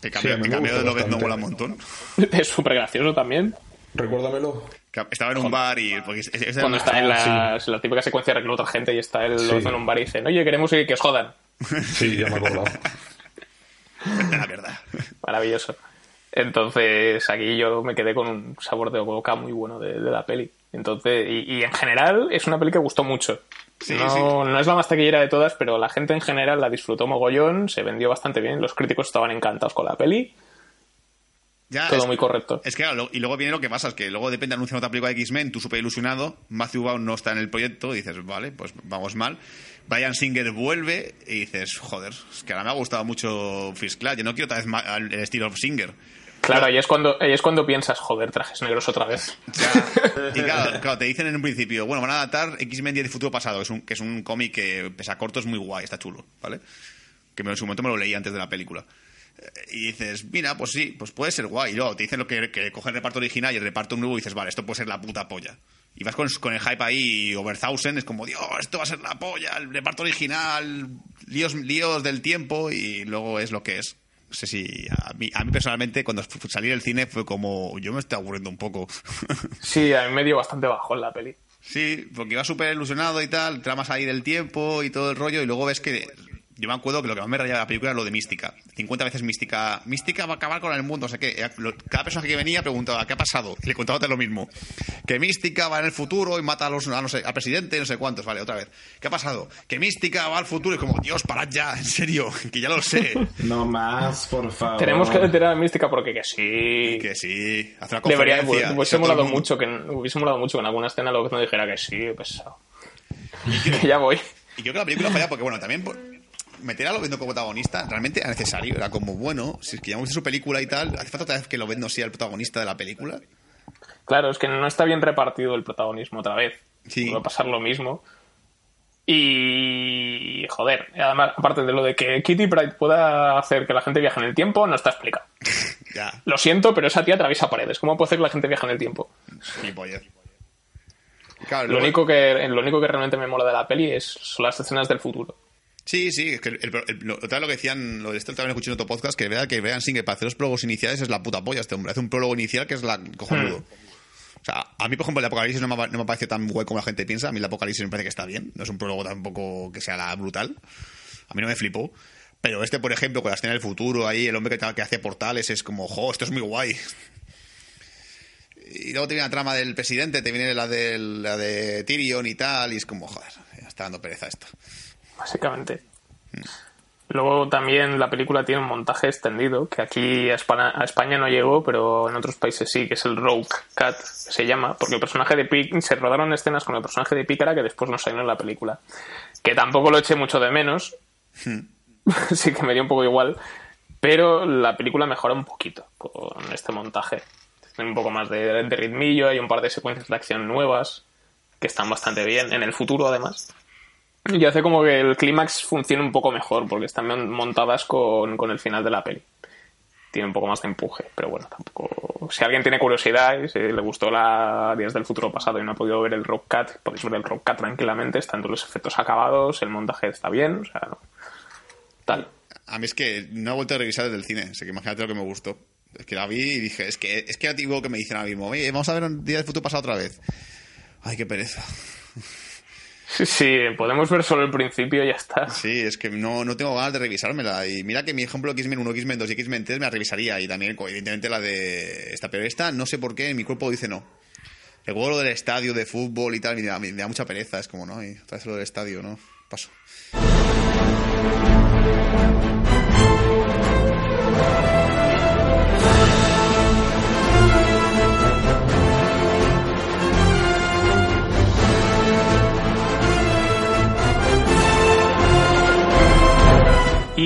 Que cambio, Sí, que de lo que no mola un montón. [LAUGHS] Es súper gracioso también. Recuérdamelo. Estaba en un bar y. Porque es- es- es- Cuando está en la, la típica secuencia de reclutar gente y está él Sí. en un bar y dicen, oye, queremos que, que os jodan. [LAUGHS] Sí, ya me acuerdo. [LAUGHS] La verdad. Maravilloso. Entonces, aquí yo me quedé con un sabor de boca muy bueno de, de la peli. Entonces, y, y en general es una peli que gustó mucho. Sí, no, sí. no es la más taquillera de todas, pero la gente en general la disfrutó mogollón, se vendió bastante bien, los críticos estaban encantados con la peli, Ya, todo es- muy correcto. Es que claro, y luego viene lo que pasa, es que luego depende de anunciar otra película de X-Men, tú súper ilusionado, Matthew Vaughn no está en el proyecto, y dices, vale, pues vamos mal. Brian Singer vuelve y dices, joder, es que ahora me ha gustado mucho First Class, yo no quiero otra vez el estilo Singer. Claro, ahí es, cuando, ahí es cuando piensas, joder, trajes negros otra vez. [LAUGHS] Y claro, claro, te dicen en un principio, bueno, van a adaptar X-Men 10 de Futuro Pasado, que es un, que es un cómic que, pese a corto, es muy guay, está chulo, ¿vale? Que en su momento me lo leí antes de la película. Y dices, mira, pues sí, pues puede ser guay. Y luego te dicen lo que, que coge el reparto original y el reparto nuevo y dices, vale, esto puede ser la puta polla. Y vas con, con el hype ahí, over thousand, es como, Dios, esto va a ser la polla, el reparto original, líos, líos del tiempo, y luego es lo que es. No sé si a mí, a mí personalmente cuando salí del cine fue como, yo me estoy aburriendo un poco. [LAUGHS] Sí, a mí me dio bastante bajo en la peli. Sí, porque iba súper ilusionado y tal, tramas ahí del tiempo y todo el rollo, y luego ves que. Yo me acuerdo que lo que más me rayaba de la película era lo de Mística. 50 veces Mística. Mística va a acabar con el mundo, no sé qué. Lo- Cada personaje que venía preguntaba, ¿qué ha pasado? Y le contaba lo mismo. Que Mística va en el futuro y mata a los, a no sé, al presidente, no sé cuántos. Vale, otra vez. ¿Qué ha pasado? Que Mística va al futuro y como, Dios, parad ya, en serio, [LAUGHS] que ya lo sé. No más, por favor. Tenemos que detener a Mística porque que sí. que sí, hace una Debería, conferencia. hubiese molado mucho que hubiese molado mucho que en alguna escena lo no dijera que sí, pesado. Que [LAUGHS] ya voy. Y creo que la película falla porque, bueno, también por meter a Lobezno como protagonista realmente era necesario. Era como, bueno, si es que ya hemos visto su película y tal, ¿hace falta otra vez que Lobezno sea el protagonista de la película? Claro, es que no está bien repartido el protagonismo otra vez. Sí. Va a pasar lo mismo. Y. Joder, además, aparte de lo de que Kitty Pride pueda hacer que la gente viaje en el tiempo, no está explicado. [LAUGHS] Ya, Lo siento, pero esa tía atraviesa paredes. ¿Cómo puede hacer que la gente viaje en el tiempo? Claro, Lo luego- único, que, lo único que realmente me mola de la peli es, son las escenas del futuro. Sí, sí, es que el, el- el- lo, otra vez lo que decían, lo de esto también escuché en otro podcast, que es verdad que Brian Singer para hacer los prólogos iniciales es la puta polla este hombre. Hace un prólogo inicial que es la cojonudo. O sea, a mí, por ejemplo, el Apocalipsis no me, no me parece tan guay como la gente piensa. A mí el Apocalipsis me parece que está bien. No es un prólogo tampoco que sea la brutal. A mí no me flipó. Pero este, por ejemplo, con la escena del futuro, ahí el hombre que, que hace portales es como, jo, esto es muy guay. Y luego te viene la trama del presidente, te viene la, del, la de Tyrion y tal, y es como, joder, está dando pereza esto. Básicamente. Luego también la película tiene un montaje extendido, que aquí a España, no llegó, pero en otros países sí, que es el Rogue Cat, se llama, porque el personaje de Pic se rodaron escenas con el personaje de Pícara que después no salió en la película. Que tampoco lo eché mucho de menos, [LAUGHS] sí que me dio un poco igual, pero la película mejora un poquito con este montaje. Tiene un poco más de, de ritmillo, hay un par de secuencias de acción nuevas que están bastante bien, en el futuro además. Y hace como que el clímax funcione un poco mejor, porque están mon- montadas con, con el final de la peli. Tiene un poco más de empuje, pero bueno, tampoco. Si alguien tiene curiosidad y si le gustó la Días del futuro pasado y no ha podido ver el Rock Cat, podéis ver el Rock Cat tranquilamente, están todos los efectos acabados, el montaje está bien, o sea, no. Tal. A mí es que no he vuelto a revisar desde el cine, así que imagínate lo que me gustó. Es que la vi y dije, es que es que digo que me dicen ahora mismo, "Oye, vamos a ver un día del futuro pasado otra vez. Ay, qué pereza. Sí, sí, podemos ver solo el principio y ya está. Sí, es que no, no tengo ganas de revisármela. Y mira que mi ejemplo X-Men 1, X-Men 2 y X-Men 3 me la revisaría. Y también, evidentemente, la de esta. Pero esta, no sé por qué, mi cuerpo dice no. El juego del estadio de fútbol y tal, me da, me da mucha pereza. Es como, ¿no? Y otra vez lo del estadio, ¿no? Paso.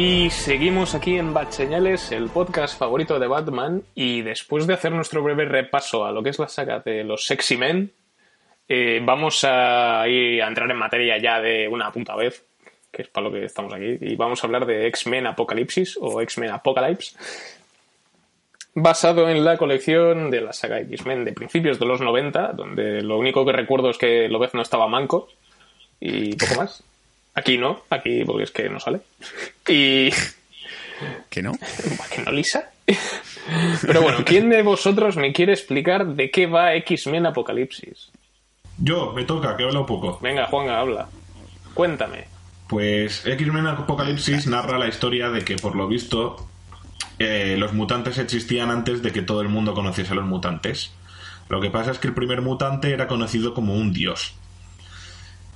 Y seguimos aquí en Bat Señales, el podcast favorito de Batman. Y después de hacer nuestro breve repaso a lo que es la saga de los Sexy Men, eh, vamos a, ir a entrar en materia ya de una punta vez, que es para lo que estamos aquí. Y vamos a hablar de X-Men Apocalipsis o X-Men Apocalypse, basado en la colección de la saga X-Men de principios de los 90, donde lo único que recuerdo es que Lobezno estaba manco y poco más. Aquí no, aquí porque es que no sale. Y. ¿Que no? [LAUGHS] ¿Que no, Lisa? Pero bueno, ¿quién de vosotros me quiere explicar de qué va X-Men Apocalipsis? Yo, me toca, que hablo poco. Venga, Juan, habla. Cuéntame. Pues X-Men Apocalipsis narra la historia de que, por lo visto, eh, los mutantes existían antes de que todo el mundo conociese a los mutantes. Lo que pasa es que el primer mutante era conocido como un dios.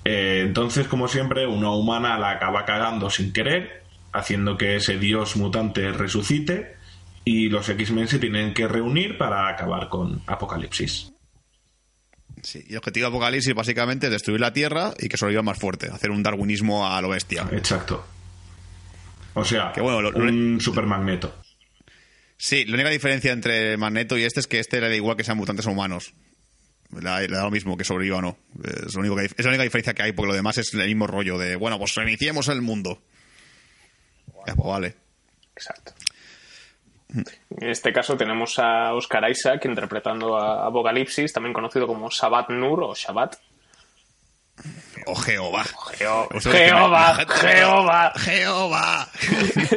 Eh, entonces, como siempre, una humana la acaba cagando sin querer, haciendo que ese dios mutante resucite y los X-Men se tienen que reunir para acabar con Apocalipsis. Sí, y el objetivo de Apocalipsis básicamente es destruir la Tierra y que sobreviva más fuerte, hacer un darwinismo a lo bestia. Exacto. O sea, Que bueno, lo- un supermagneto. Sí, la única diferencia entre Magneto y este es que este le da igual que sean mutantes o humanos. Le da, le da lo mismo que sobreviva o no. Es, lo único que, es la única diferencia que hay, porque lo demás es el mismo rollo de, bueno, pues reiniciemos el mundo. Ya, pues vale. Exacto. En este caso tenemos a Oscar Isaac interpretando a Apocalipsis, también conocido como Sabat Nur o Shabbat. O Jehová. Geo- Jehová, Jehová. Jehová.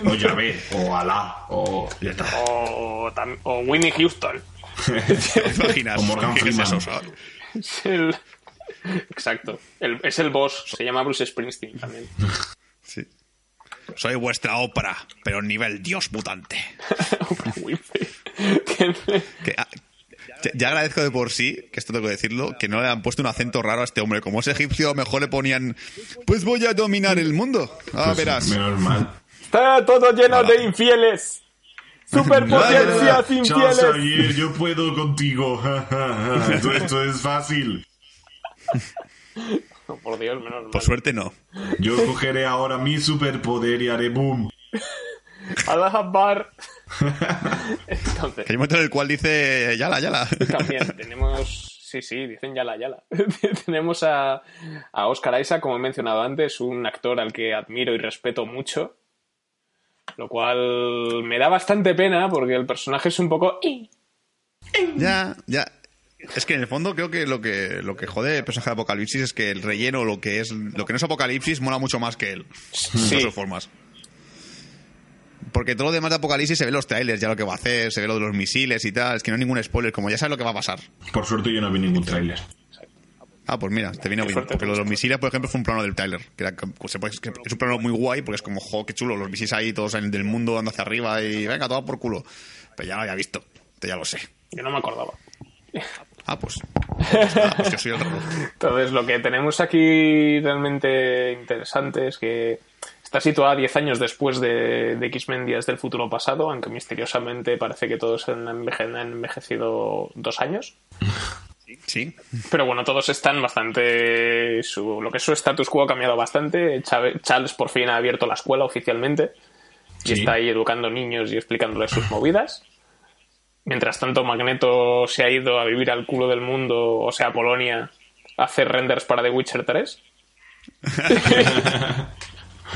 O Yahvé, o Alá, o... o Winnie Houston. ¿Te [LAUGHS] imaginas? Morgan ¿Qué es Freeman. eso, sabes? Es el... Exacto. El- es el boss. Se llama Bruce Springsteen también. [LAUGHS] Sí. Soy vuestra ópera, pero nivel dios mutante. [LAUGHS] Que, ah, ya- ya agradezco de por sí, que esto tengo que decirlo, que no le han puesto un acento raro a este hombre. Como es egipcio, a lo mejor le ponían, pues voy a dominar el mundo. Ah, Pues, verás. Menos mal. Está todo lleno de infieles. Superpotencias Chao, infieles. Xavier, yo puedo contigo. [LAUGHS] esto, esto es fácil. [LAUGHS] Por Dios, menos mal. Por suerte no. Yo cogeré ahora mi superpoder y haré boom. [LAUGHS] Allah Akbar. Entonces, Que hay un momento en el cual dice, yala, yala. también tenemos. Sí, sí, dicen yala, yala. tenemos a, a Oscar Isaac, como he mencionado antes, un actor al que admiro y respeto mucho. Lo cual me da bastante pena porque el personaje es un poco. Ya, ya. Es que en el fondo creo que lo que lo que jode el personaje de Apocalipsis es que el relleno, lo que es lo que no es Apocalipsis, mola mucho más que él. Sí. De sus formas. Porque todo lo demás de Apocalipsis se ve los trailers, ya lo que va a hacer, se ve lo de los misiles y tal. Es que no hay ningún spoiler, como ya sabes lo que va a pasar. Por suerte yo no vi ningún tráiler. Ah, pues mira, te viene bien. Porque lo de los misiles, por ejemplo, fue un plano del trailer. Que, era, se puede- que es un plano muy guay, porque es como, jo, qué chulo, los misiles ahí todos del mundo dando hacia arriba y venga, todo por culo. Pero ya lo había visto, ya lo sé. Yo no me acordaba. Ah, pues. Pues, nada, pues yo soy el raro. [LAUGHS] Entonces, lo que tenemos aquí realmente interesante es que está situada 10 años después de, de X-Men Días del Futuro Pasado, aunque misteriosamente parece que todos han, enveje- han envejecido dos años. Sí. Pero bueno, todos están bastante. Su, lo que es su status quo ha cambiado bastante. Chave- Charles por fin ha abierto la escuela oficialmente y Sí. está ahí educando niños y explicándoles sus movidas. Mientras tanto, Magneto se ha ido a vivir al culo del mundo, o sea, a Polonia, a hacer renders para The Witcher 3. [LAUGHS]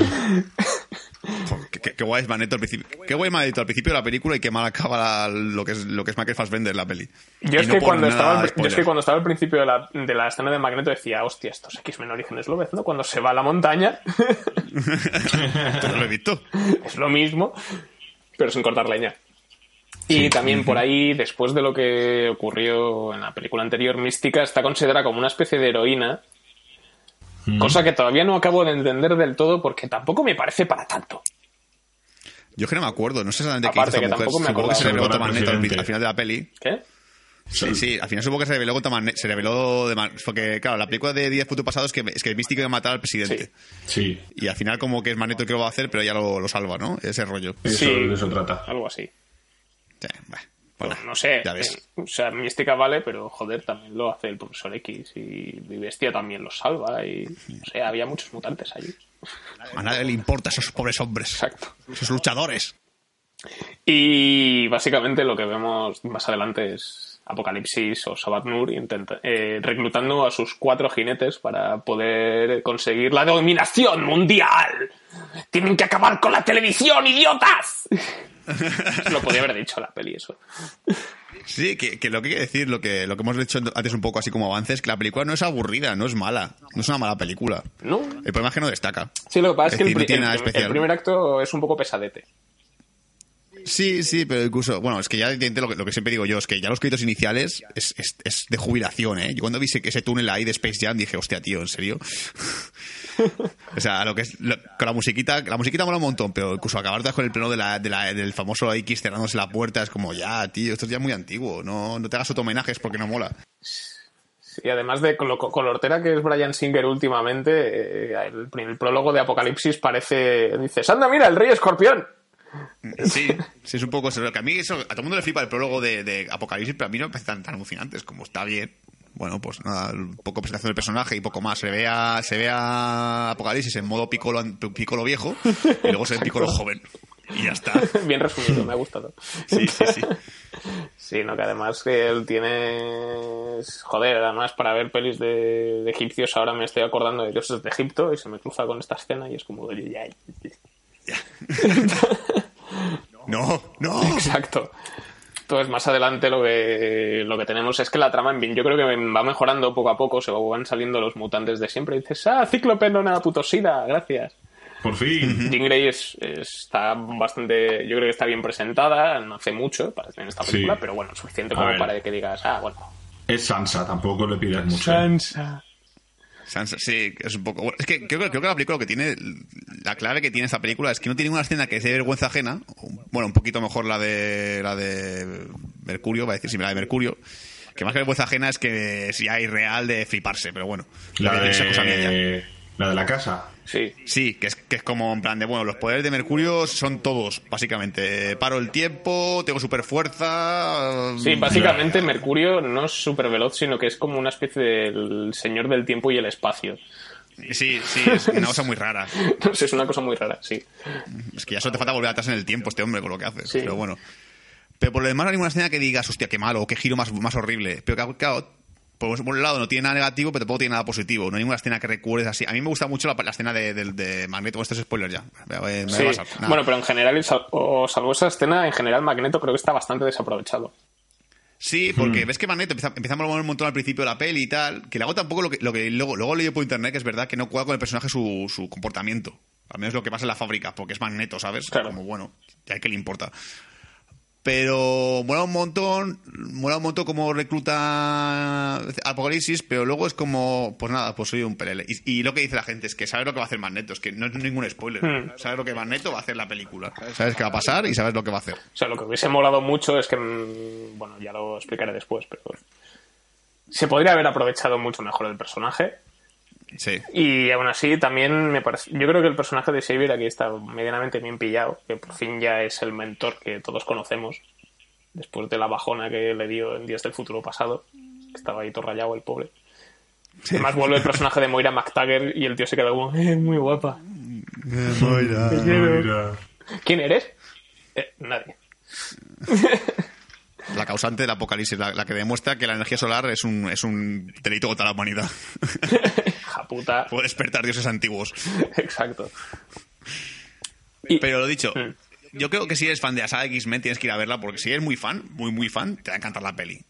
[LAUGHS] [LAUGHS] Qué, guay es Magneto al principio. Qué guay Magneto al principio de la película y qué mal acaba la- lo que es lo que es Michael Fassbender en la peli. Yo Y es, no que cuando estaba, al- yo es spoiler. que cuando estaba al principio de la, de la escena de Magneto decía, hostia, estos X-Men Orígenes lo ves, ¿no? Cuando se va a la montaña, [LAUGHS] no lo he visto. [LAUGHS] es lo mismo, pero sin cortar leña. Y Sí. también por ahí, después de lo que ocurrió en la película anterior, Mística está considerada como una especie de heroína, cosa que todavía no acabo de entender del todo porque tampoco me parece para tanto. Yo es que no me acuerdo, no sé exactamente qué hizo esta mujer. tampoco me Supongo que se reveló Magneto al, final de la peli. ¿Qué? Sí, sí, al final supongo que se reveló. Se reveló de Porque, claro, la película de 10 futuro pasado es que, es que Místico iba a matar al presidente. Sí, Y al final, como que es Magneto el que lo va a hacer, pero ya lo, lo salva, ¿no? Ese rollo. eso, Sí. de eso trata. Algo así. Sí, bueno, bueno, Pues no sé. Ya ves. eh, O sea, Mística vale, pero joder, también lo hace el profesor X y bestia también lo salva y... O sea, había muchos mutantes allí. A nadie le importa a esos pobres hombres. Exacto. Esos luchadores. Y básicamente lo que vemos más adelante es Apocalipsis o Sabat Nur intenta- eh, reclutando a sus cuatro jinetes para poder conseguir la dominación mundial. Tienen que acabar con la televisión, idiotas. [LAUGHS] lo podía haber dicho la peli eso. Sí, que, que lo que que decir, lo que, lo que hemos hecho antes un poco así como avances, que la película no es aburrida, no es mala. No es una mala película. ¿No? El problema es que no destaca. Sí, lo que pasa es, Es que no el primer acto es un poco pesadete. Sí, sí, pero incluso, bueno, es que ya lo que, lo que siempre digo yo, es que ya los créditos iniciales es, de jubilación, ¿eh? Yo cuando vi ese, ese túnel ahí de Space Jam dije, hostia, tío, ¿en serio? [LAUGHS] o sea, lo que es, lo- con la musiquita, la musiquita mola un montón, pero incluso acabar con el pleno de del famoso X cerrándose la puerta es como, ya, tío, esto es ya muy antiguo, no, no te hagas homenajes porque no mola. Y además de con lo co- colortera que es Brian Singer últimamente, eh, el, el prólogo de Apocalipsis parece... Dices, anda, mira, el rey escorpión. Sí, sí, es un poco eso. Que a mí eso, a todo el mundo le flipa el prólogo de, de Apocalipsis, pero a mí no me parece tan, tan alucinante. Es como está bien. Bueno, pues nada, un poco presentación del personaje y poco más. Se ve a, se ve a Apocalipsis en modo Piccolo, Piccolo viejo y luego se ve Piccolo joven. Y ya está. [LAUGHS] Bien resumido, me ha gustado. Sí, sí, sí. Sí, no, que además que él tiene... Joder, además para ver pelis de, de egipcios ahora me estoy acordando de dioses de Egipto y se me cruza con esta escena y es como... ya, Ya. [LAUGHS] No, no. [LAUGHS] Exacto. Entonces, más adelante lo que, lo que tenemos es que la trama, en fin, yo creo que va mejorando poco a poco, se van saliendo los mutantes de siempre y dices, ah, Cíclope no nada puto sida, gracias. Por fin. Jean Grey es- está bastante, yo creo que está bien presentada, no hace mucho para tener esta película, Sí. pero bueno, suficiente como para que digas, ah, bueno. Es Sansa, tampoco le pidas mucho. ¿eh? Sansa. Sansa, sí, es un poco. bueno, es que creo, que- creo que la película lo que tiene. La clave que tiene esta película es que no tiene una escena que es de vergüenza ajena. Bueno, un poquito mejor la de. La de Mercurio, va a decir, sí, la de Mercurio. Que más que vergüenza ajena es que si hay real de fliparse, pero bueno. La decir esa cosa mía ya. de, la de la casa. Sí. Sí, que es, que es como en plan de, bueno, los poderes de Mercurio son todos, básicamente. Paro el tiempo, tengo super fuerza. Sí, básicamente Mercurio no es súper veloz, sino que es como una especie del señor del tiempo y el espacio. Sí, sí, es una cosa muy rara. [LAUGHS] No sé, es una cosa muy rara, sí. Es que ya solo te falta volver atrás en el tiempo este hombre con lo que hace. Sí. Pero bueno. Pero por lo demás no hay ninguna escena que digas, hostia, qué malo, qué giro más, más horrible. Pero claro, por un lado no tiene nada negativo, pero tampoco tiene nada positivo. No hay ninguna escena que recuerdes así. A mí me gusta mucho la, la escena de, de, de Magneto. Esto es spoiler ya. Me, me a. Bueno, pero en general, o salvo esa escena, en general Magneto creo que está bastante desaprovechado. Sí, Hmm. porque ves que Magneto empieza, empieza a mover un montón al principio de la peli y tal, que luego tampoco lo que, lo que luego, luego leí por internet que es verdad que no cuadra con el personaje su, su comportamiento. Al menos lo que pasa en la fábrica, porque es Magneto, ¿sabes? Claro. Como bueno, ya que le importa. Pero mola un montón, mola un montón como recluta Apocalipsis, pero luego es como, pues nada, pues soy un pelele. Y, y lo que dice la gente es que sabes lo que va a hacer Magneto, es que no es ningún spoiler. Hmm. Sabes lo que Magneto va a hacer en la película. Sabes qué va a pasar y sabes lo que va a hacer. O sea, lo que hubiese molado mucho es que, mm, bueno, ya lo explicaré después, pero se podría haber aprovechado mucho mejor el personaje. Sí. Y aún así también me parece, yo creo que el personaje de Xavier aquí está medianamente bien pillado, que por fin ya es el mentor que todos conocemos, después de la bajona que le dio en Días del Futuro pasado, que estaba ahí todo rayado el pobre. Además vuelve el personaje de Moira McTaggart y el tío se queda como, eh, muy guapa. Mira. [LAUGHS] ¿Quién eres? "Eh, nadie. [LAUGHS] La causante del apocalipsis, la, la que demuestra que la energía solar es un, es un delito contra la humanidad. [LAUGHS] Japuta. [LAUGHS] Puede despertar dioses antiguos. [LAUGHS] Exacto. Y- Pero lo dicho, Mm. yo creo que si eres fan de la saga X-Men tienes que ir a verla porque si eres muy fan, muy muy fan, te va a encantar la peli.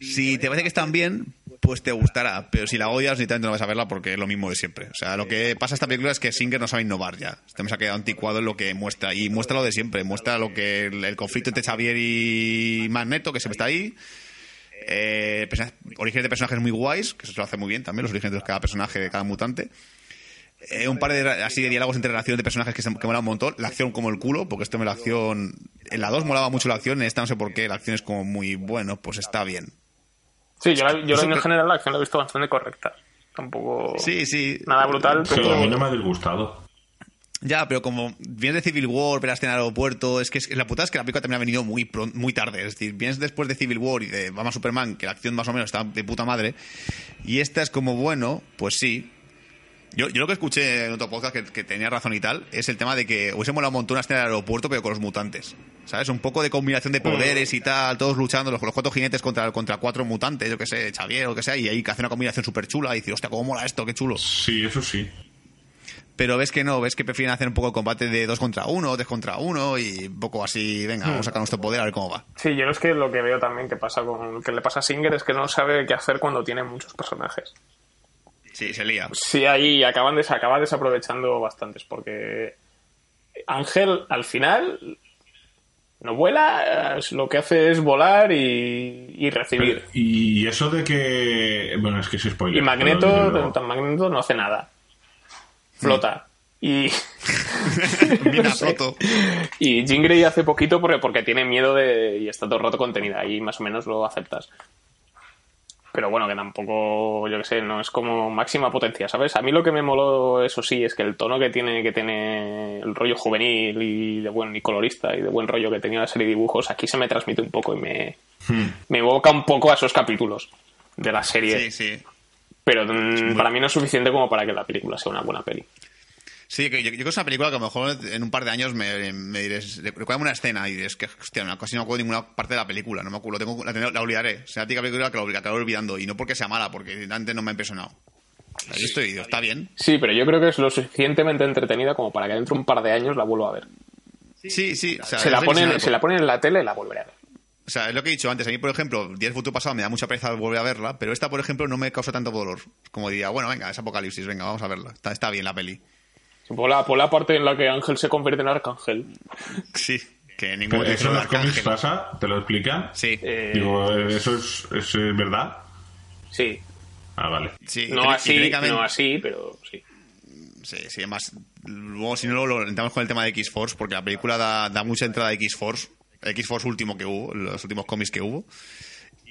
Si te parece que están bien, pues te gustará. Pero si la odias, ni tanto no vas a verla porque es lo mismo de siempre. O sea, lo que pasa esta película es que Singer no sabe innovar ya. Este se ha quedado anticuado en lo que muestra. Y muestra lo de siempre. Muestra lo que el, el conflicto entre Xavier y Magneto, que siempre está ahí. Eh, orígenes de personajes muy guays, que eso se lo hace muy bien también, los orígenes de cada personaje, de cada mutante. Eh, un par de así de diálogos entre relaciones de personajes que, se, que mola un montón. La acción como el culo, porque esto me la acción. En la 2 molaba mucho la acción, en esta no sé por qué. La acción es como muy bueno, pues está bien. Sí, yo, la- yo Eso en general la acción la he visto bastante correcta. Tampoco. Sí, sí. Nada brutal, Pero a mí no me ha disgustado. Ya, pero como vienes de Civil War, la escena del aeropuerto, es que es, la putada es que la película también ha venido muy muy tarde. Es decir, vienes después de Civil War y de Batman Superman, que la acción más o menos está de puta madre, y esta es como, bueno, pues sí. Yo, yo lo que escuché en otro podcast que, que tenía razón y tal, es el tema de que hubiese molado un montón una escena del aeropuerto, pero con los mutantes. ¿Sabes? Un poco de combinación de poderes y tal, todos luchando, los, los cuatro jinetes contra, contra cuatro mutantes, yo que sé, Xavier o que sea, y ahí que hace una combinación súper chula y dice, hostia, cómo mola esto, qué chulo. Sí, eso sí. Pero ves que no, ves que prefieren hacer un poco el combate de dos contra uno, tres contra uno y un poco así, venga, vamos a sacar nuestro poder a ver cómo va. Sí, yo es que lo que veo también que pasa con que le pasa a Singer es que no sabe qué hacer cuando tiene muchos personajes. Sí, se lía. Sí, ahí acaban de, acaba desaprovechando bastantes porque Ángel al final no vuela, lo que hace es volar y, y recibir. Y eso de que. Bueno, es que es spoiler. Y Magneto, pero tan Magneto no hace nada. Flota. Y, Bien a floto. y Jean Grey hace poquito porque, porque tiene miedo de, y está todo el rato contenida y más o menos lo aceptas. Pero bueno, que tampoco, yo que sé, no es como máxima potencia, ¿sabes? A mí lo que me moló, eso sí, es que el tono que tiene, que tiene el rollo juvenil y de buen y colorista y de buen rollo que tenía la serie de dibujos, aquí se me transmite un poco y me, Hmm. me evoca un poco a esos capítulos de la serie. Sí, sí. Pero mm, para mí no es suficiente como para que la película sea una buena peli. Sí, yo, yo creo que es una película que a lo mejor en un par de años me, me diréis, recuerda una escena y diréis que, hostia, no, casi no acuerdo ninguna parte de la película, no me acuerdo, tengo, la, olvidaré. O sea, la típica película que la, acabo olvidando y no porque sea mala, porque antes no me ha impresionado. La he visto y digo, está bien. Sí, pero yo creo que es lo suficientemente entretenida como para que dentro de un par de años la vuelva a ver. Sí, sí. O sea, Se la, ponen, se la ponen en la tele y la volveré a ver. O sea, es lo que he dicho antes. A mí, por ejemplo, Día del Futuro Pasado me da mucha pereza volver a verla, pero esta, por ejemplo, no me causa tanto dolor. Como diría, bueno, venga, es Apocalipsis, venga, vamos a verla. Está, está bien la peli. Por la, por la parte en la que Ángel se convierte en Arcángel. Sí, que ningún ¿Eso en los cómics pasa? ¿Te lo explican? Sí, Eh, Digo, ¿eso es, es verdad? sí. Ah, vale. sí. No así, no así, pero sí. Sí, sí, además, luego si no lo entramos con el tema de X-Force, porque la película da, da mucha entrada a X-Force, X-Force último que hubo, los últimos cómics que hubo.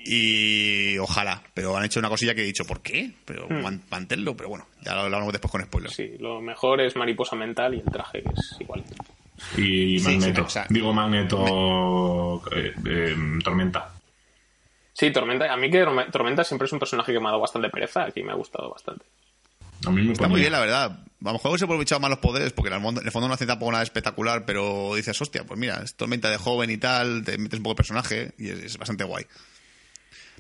Y ojalá, pero han hecho una cosilla que he dicho, ¿por qué? Pero man- manténlo, pero bueno, ya lo hablamos después con spoilers. Sí, lo mejor es mariposa mental y el traje que es igual. Y Magneto. sí, o sea- Digo Magneto. eh, eh, Tormenta. Sí, Tormenta, a mí que Torme- Tormenta siempre es un personaje que me ha dado bastante pereza, aquí me ha gustado bastante. A mí me Está ponía. muy bien, la verdad. A lo mejor se aprovechado más los poderes, porque en el, fondo, en el fondo no hace tampoco nada espectacular, pero dices, hostia, pues mira, es tormenta de joven y tal, te metes un poco de personaje y es, es bastante guay.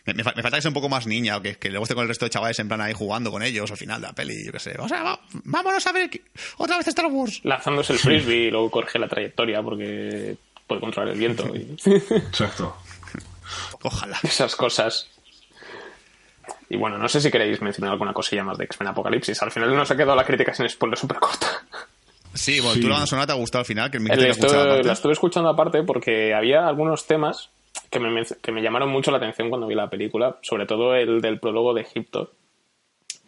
Me, me fa- me falta que sea un poco más niña, o que, que luego esté con el resto de chavales en plan ahí jugando con ellos al final de la peli, yo qué sé. O sea, va- vámonos a ver que- otra vez Star Wars. Lanzándose el [LAUGHS] frisbee y luego corrige la trayectoria porque puede controlar el viento y Exacto. [LAUGHS] Ojalá. esas cosas. Y bueno, no sé si queréis mencionar alguna cosilla más de X-Men Apocalipsis. Al final nos ha quedado la crítica sin spoiler súper corta. Sí, bueno, Sí. tú la banda sonora te ha gustado al final, que me La estuve, la escuchando aparte porque había algunos temas que me, que me llamaron mucho la atención cuando vi la película, sobre todo el del prólogo de Egipto,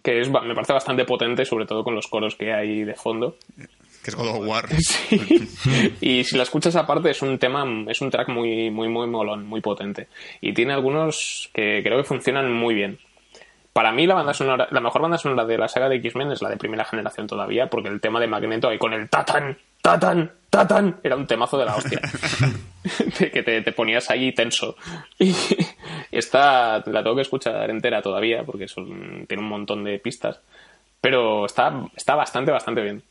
que es, me parece bastante potente, sobre todo con los coros que hay de fondo. Que es God of War. [LAUGHS] Sí. y si la escuchas aparte es un tema, es un track muy, muy, muy molón, muy potente. Y tiene algunos que creo que funcionan muy bien. Para mí la banda sonora, la mejor banda sonora de la saga de X-Men es la de primera generación todavía, porque el tema de Magneto ahí con el tatan, tatan, tatan, era un temazo de la hostia. De [LAUGHS] [LAUGHS] que te, te ponías ahí tenso. Y [LAUGHS] esta la tengo que escuchar entera todavía, porque son, tiene un montón de pistas. Pero está, está bastante, bastante bien.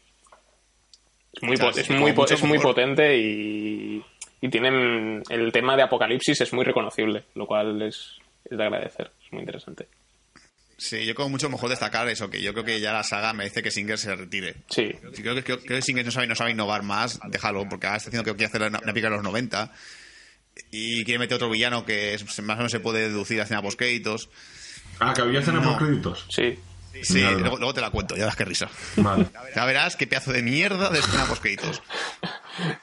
Es muy, es muy, po- es muy potente y, y tienen el tema de Apocalipsis es muy reconocible, lo cual es, es de agradecer, es muy interesante. Sí, yo como mucho mejor destacar eso, que yo creo que ya la saga merece que Singer se retire. Sí, Sí, creo que, creo, creo que Singer no sabe, no sabe innovar más, déjalo, porque ahora está haciendo que quiere hacer una, una pica de los 90. y quiere meter otro villano que es- más o menos se puede deducir a escena post-créditos. Ah, que había escena No. por créditos. Sí. Sí, luego, luego te la cuento, ya das que risa. Vale. [LAUGHS] Ya verás qué pedazo de mierda de escena post-créditos.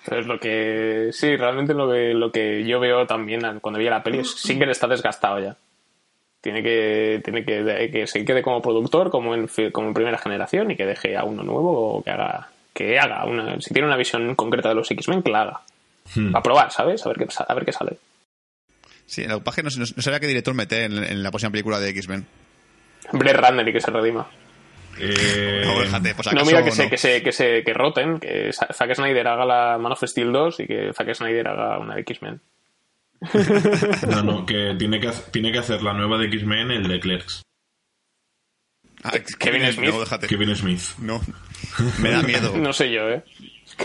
Pero [LAUGHS] es lo que. Sí, realmente lo que, lo que yo veo también cuando veía la peli es Singer está desgastado ya. Tiene que, tiene que, que se quede como productor, como en, como en primera generación, y que deje a uno nuevo o que haga. Que haga una. Si tiene una visión concreta de los X-Men, que la haga. Hmm. A probar, ¿sabes? A ver qué, a ver qué sale. Sí, en la página no, no, sabía qué director meter en, en la próxima película de X-Men. Brett Runner y que se redima. Eh, No, déjate, pues No, mira que se, no. que se, que se, que roten, que Zack Snyder haga la Man of Steel 2 y que Zack Snyder haga una de X-Men. No, no, que tiene que, tiene que hacer la nueva de X-Men, el de Clerks. Ah, Kevin Smith. No, déjate. Kevin Smith. No, me da miedo. No sé yo, ¿eh?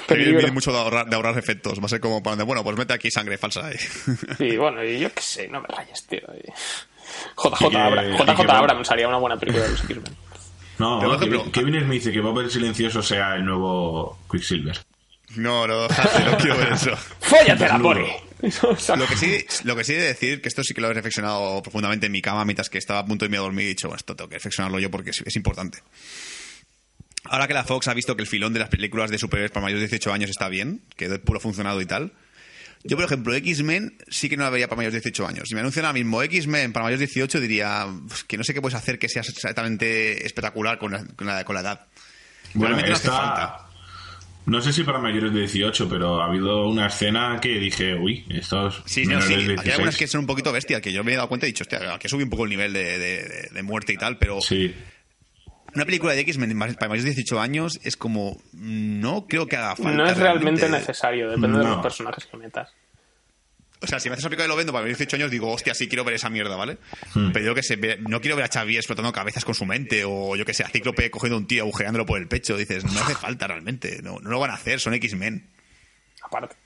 Kevin. Smith mucho de ahorrar, de ahorrar efectos. Va a ser como para donde, bueno, pues mete aquí sangre falsa. eh. Y [LAUGHS] bueno, y yo qué sé, no me rayes, tío. Y- JJ, Y que- Abra- y JJ que Abrams haría una buena película de los X-Men. No, por Kevin, ejemplo- Kevin Smith dice que Bob el Silencioso sea el nuevo Quicksilver. No, no, no quiero ver eso. ¡Fóllatela, Pori! [LAUGHS] O sea, Lo que sí, lo que sí he de decir, que esto sí que lo he reflexionado profundamente en mi cama mientras que estaba a punto de irme a dormir y he dicho, bueno, esto tengo que reflexionarlo yo porque es, es importante. Ahora que la Fox ha visto que el filón de las películas de superhéroes para mayores de 18 años está bien, que Deadpool ha funcionado y tal, yo, por ejemplo, X-Men sí que no la vería para mayores de 18 años. Si me anuncian ahora mismo X-Men para mayores de 18, diría pues, que no sé qué puedes hacer que sea exactamente espectacular con la, con la, con la edad. Bueno, Realmente no hace esta... falta. No sé si para mayores de 18, pero ha habido una escena que dije, uy, estos Sí, no, sí. de Hay 16. algunas que son un poquito bestias, que yo me he dado cuenta y he dicho, hostia, que subí un poco el nivel de, de- muerte y tal, pero Sí. una película de X-Men más- para mayores de 18 años es como. No creo que haga falta. no es realmente realmente. necesario, depende de los personajes que metas. O sea, si me haces una película de lo vendo para de 18 años, digo, hostia, sí quiero ver esa mierda, ¿vale? Hmm. Pero yo que sé, no quiero ver a Xavier explotando cabezas con su mente, o yo que sé, a Cíclope cogiendo a un tío agujerándolo por el pecho. Dices, no hace falta realmente, no, no lo van a hacer, son X-Men. Aparte.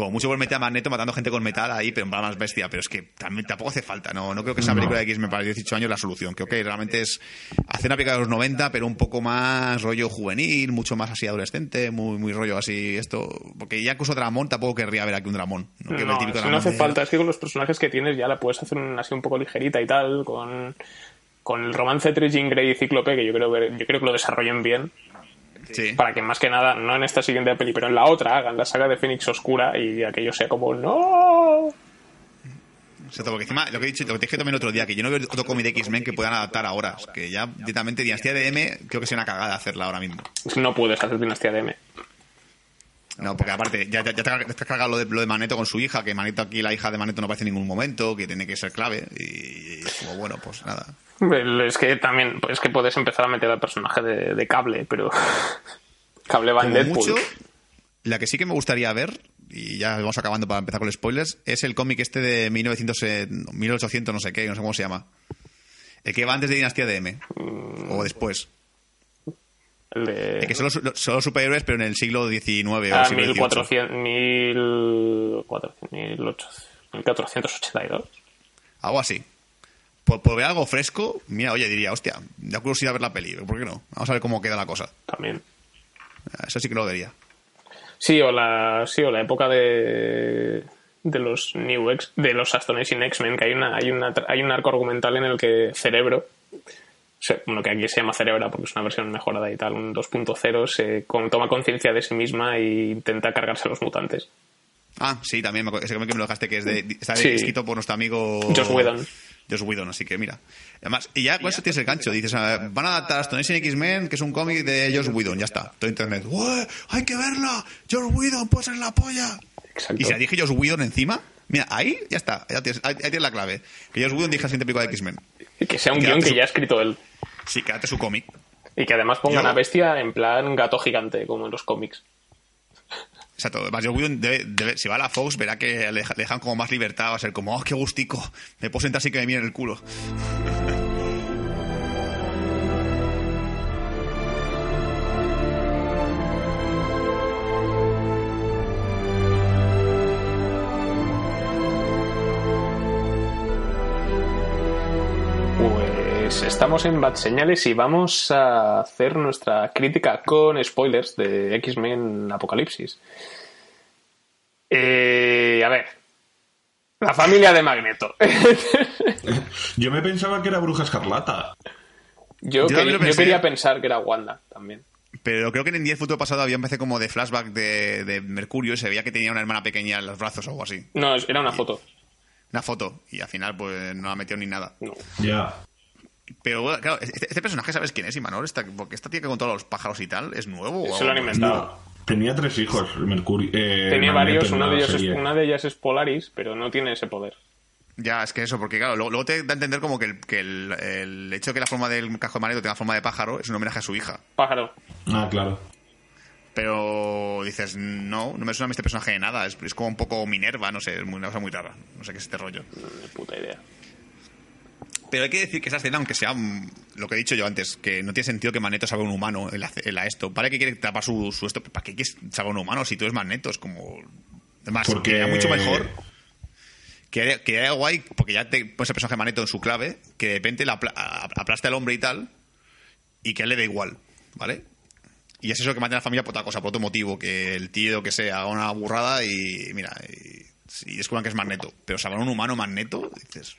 Como mucho por meter a Magneto matando gente con metal ahí, pero en plan más bestia. Pero es que también tampoco hace falta. No, no creo que esa película de X-Men para 18 años la solución. Creo que realmente es hacer una película de los 90, pero un poco más rollo juvenil, mucho más así adolescente, muy, muy rollo así esto. Porque ya incluso Dramón tampoco querría ver aquí un Dramón. No, ver No, el típico si no Dramón hace falta, es que con los personajes que tienes ya la puedes hacer así un poco ligerita y tal, con, con el romance entre Jean Grey y Cíclope, que yo creo, ver- yo creo que lo desarrollen bien, Sí. para que más que nada, no en esta siguiente peli, pero en la otra, hagan la saga de Fénix Oscura y aquello sea como ¡No! Exacto, porque encima, lo que he dicho, lo que te dije también el otro día, que yo no veo otro cómic de X-Men que puedan adaptar ahora. Que ya directamente Dinastía de M creo que sería una cagada hacerla ahora mismo. No puedes hacer Dinastía de M. No, porque aparte, ya, ya, ya te, has- cargado lo de, lo de Maneto con su hija, que Maneto aquí, la hija de Maneto no aparece en ningún momento, que tiene que ser clave. Y, y es como, bueno, pues nada. Es que también, es que puedes empezar a meter al personaje de, de cable, pero. [LAUGHS] cable va en Deadpool. mucho, la que sí que me gustaría ver, y ya vamos acabando para empezar con los spoilers, es el cómic este de 1900, eh, 1800 no sé qué, no sé cómo se llama. El que va antes de Dinastía de M. O después. De. Que son los, son los superhéroes, pero en el siglo XIX o Ah, siglo XVIII. 1400, 1400, 1800, 1482. Algo así. Por, por ver algo fresco, mira, oye, diría, hostia, da curiosidad ver la peli, ¿por qué no? Vamos a ver cómo queda la cosa. También. Eso sí que lo vería. Sí, o la, sí, o la época de, de los New X, de los Astonishing X-Men, que hay, una, hay, una, hay un arco argumental en el que Cerebro, o sea, bueno, que aquí se llama Cerebra porque es una versión mejorada y tal, un 2.0, se con- toma conciencia de sí misma e intenta cargarse a los mutantes. Ah, sí, también me acuerdo, ese que me lo dejaste, que es de, está Sí. escrito por nuestro amigo... Joss Whedon. Joss Whedon, así que mira. Además, y ya con eso tienes el gancho. Dices, ah, van a adaptar Astonishing X-Men, que es un cómic de Joss Whedon, ya está. Todo internet. ¡Hay que verla! ¡Joss Whedon, pues es la polla! Exacto. Y si la dije Joss Whedon encima, mira, ahí ya está, ya tienes, ahí, ahí tienes la clave. Que Joss Whedon dije la siguiente película de X-Men. Y que sea un guion que su- ya ha escrito él. Sí, quédate su cómic. Y que además pongan Yo- a Bestia en plan gato gigante, como en los cómics. Exacto. Además, Joss Whedon, debe- debe- si va a la Fox, verá que le, deja- le dejan como más libertad. Va a ser como, ¡oh, qué gustico! Me puedo sentar así que me miren el culo. Estamos en Bad Señales y vamos a hacer nuestra crítica con spoilers de X-Men Apocalipsis. Eh, a ver, La familia de Magneto. [LAUGHS] Yo me pensaba que era Bruja Escarlata. yo Yo quería, yo pensar que era Wanda también. Pero creo que en 10 futuro pasado había empecé como de flashback de, de Mercurio y se veía que tenía una hermana pequeña en los brazos o algo así. No, era una foto. Una foto. Y al final, pues no la metió ni nada. No. Ya. Pero bueno, claro, este, este personaje, ¿sabes quién es, Imanol? Esta, porque esta tía que contó los pájaros y tal, ¿es nuevo? Se lo han inventado. Tenía tres hijos, Mercurio. eh, Tenía varios, una de, ellos es- serie. una de ellas es Polaris, pero no tiene ese poder. Ya, es que eso, porque claro, luego, luego te da a entender como que, el, que el, el hecho de que la forma del cajo de Magneto tenga forma de pájaro es un homenaje a su hija. Pájaro. Ah, claro. Pero dices, no, no me suena a este personaje de nada. Es, es como un poco Minerva, no sé, es muy- una cosa muy rara. No sé qué es este rollo. Ni puta idea. Pero hay que decir que esa escena, aunque sea mm, lo que he dicho yo antes, que no tiene sentido que Magneto salga un humano en la, en la esto. ¿Para qué quiere tapar su, su esto? ¿Para qué quieres salga un humano si tú eres Magneto? Es como... Además, Porque- quedaría mucho mejor que que era guay, porque ya te pones el personaje Magneto en su clave, que de repente la apla- a- aplaste al hombre y tal, y que a él le da igual, ¿vale? Y es eso que mata a la familia por otra cosa, por otro motivo, que el tío que sea haga una burrada y mira, y, y descubran que es Magneto. Pero salvar un humano Magneto, dices...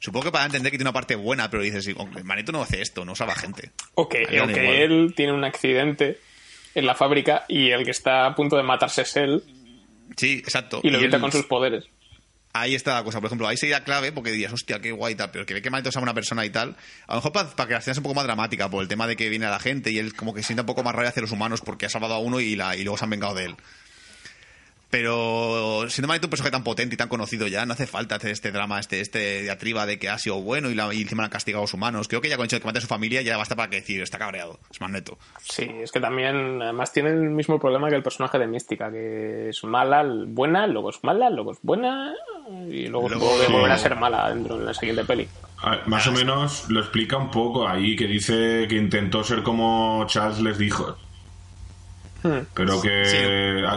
Supongo que para entender que tiene una parte buena, pero dices, sí, Magneto no hace esto, no salva gente. O que, o que él tiene un accidente en la fábrica y el que está a punto de matarse es él Sí, exacto. y lo evita con sus poderes. Ahí está la cosa. Por ejemplo, ahí sería clave porque dirías, hostia, qué guay y tal. Pero que ve que Magneto sea una persona y tal. A lo mejor para, que la escena sea un poco más dramática por el tema de que viene a la gente y él como que sienta un poco más rabia hacia los humanos porque ha salvado a uno y, la, y luego se han vengado de él. Pero siendo Magneto un personaje tan potente y tan conocido ya, no hace falta hacer este drama, este, este diatriba de que ha sido bueno y, la, y encima han castigado a los humanos. Creo que ya con el hecho de que mate a su familia ya basta para que decir, está cabreado. Es Magneto. Sí, es que también, además, tiene el mismo problema que el personaje de Mística, que es mala, buena, luego es mala, luego es buena y luego, Luego- sí. volver a ser mala dentro en la siguiente peli. Ver, más o menos lo explica un poco ahí, que dice que intentó ser como Charles les dijo. Hmm. Pero que Sí.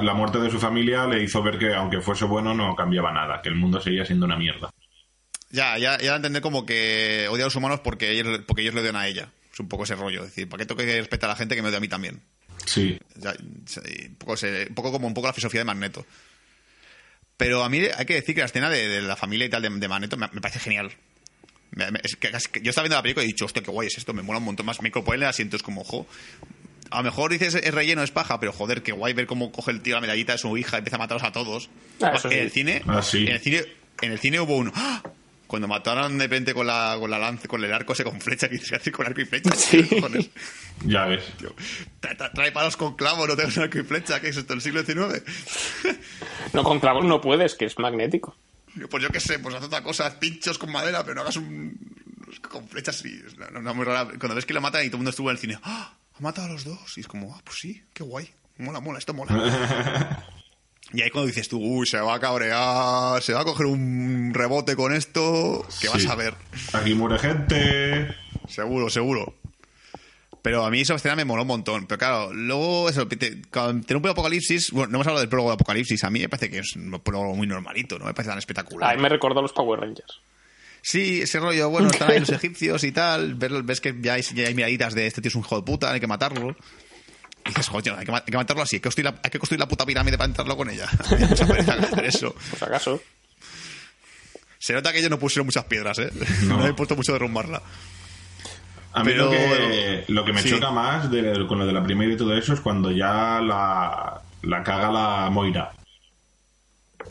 la muerte de su familia le hizo ver que aunque fuese bueno no cambiaba nada, que el mundo seguía siendo una mierda. Ya, ya, ya entender como que odia a los humanos porque ellos, porque ellos le odian a ella. Es un poco ese rollo. Es decir, ¿para qué tengo que respetar a la gente que me odia a mí también? Sí. Ya, un, poco, se- un poco como un poco la filosofía de Magneto. Pero a mí hay que decir que la escena de, de la familia y tal de, de Magneto me, me parece genial. Me- me- es que- es que yo estaba viendo la película y he dicho, hostia, qué guay es esto, me mola un montón más. Me incorporé en el asiento, es como, ojo. A lo mejor dices es relleno, es paja, pero joder, qué guay ver cómo coge el tío la medallita de su hija y empieza a matarlos a todos. Ah, en el cine, Ah, sí. en el cine, en el cine hubo uno. ¡Ah! Cuando mataron de repente con la, con la lanza, con el arco ese con flecha, que dice con arco y flecha. [LAUGHS] Sí. Ya ves. Tío, tra- tra- Trae palos con clavos, no tengo arco y flecha, que es esto, el siglo XIX. No, con clavos no puedes, que es magnético. Pues yo qué sé, pues haz otra cosa, pinchos con madera, pero no hagas un. con flechas y. es una- una muy rara. Cuando ves que lo matan y todo el mundo estuvo en el cine, ¡Ah! Ha matado a los dos. Y es como, ah, pues sí, qué guay. Mola, mola, esto mola. [LAUGHS] y ahí cuando dices tú, uy, se va a cabrear, se va a coger un rebote con esto, que vas Sí. a ver. Aquí muere gente. Seguro, seguro. Pero a mí esa escena me moló un montón. Pero claro, luego, eso, te- cuando tiene un apocalipsis. Bueno, no hemos hablado del prólogo de apocalipsis. A mí me parece que es un prólogo muy normalito, no me parece tan espectacular. A mí me recordó a los Power Rangers. Sí, ese rollo, bueno, están ahí los [LAUGHS] egipcios y tal. Ves que ya hay, ya hay miraditas de este tío es un hijo de puta, hay que matarlo. Y dices, joder, hay que, ma- hay que matarlo así, hay que, construir la, hay que construir la puta pirámide para entrarlo con ella. [LAUGHS] Hay mucha pereza en hacer eso. Por si acaso. Se nota que ellos no pusieron muchas piedras, ¿eh? No. No, he puesto mucho derrumbarla. A mí Pero- lo que, lo que me sí. choca más de- con lo de la primera y todo eso es cuando ya la, la caga la Moira.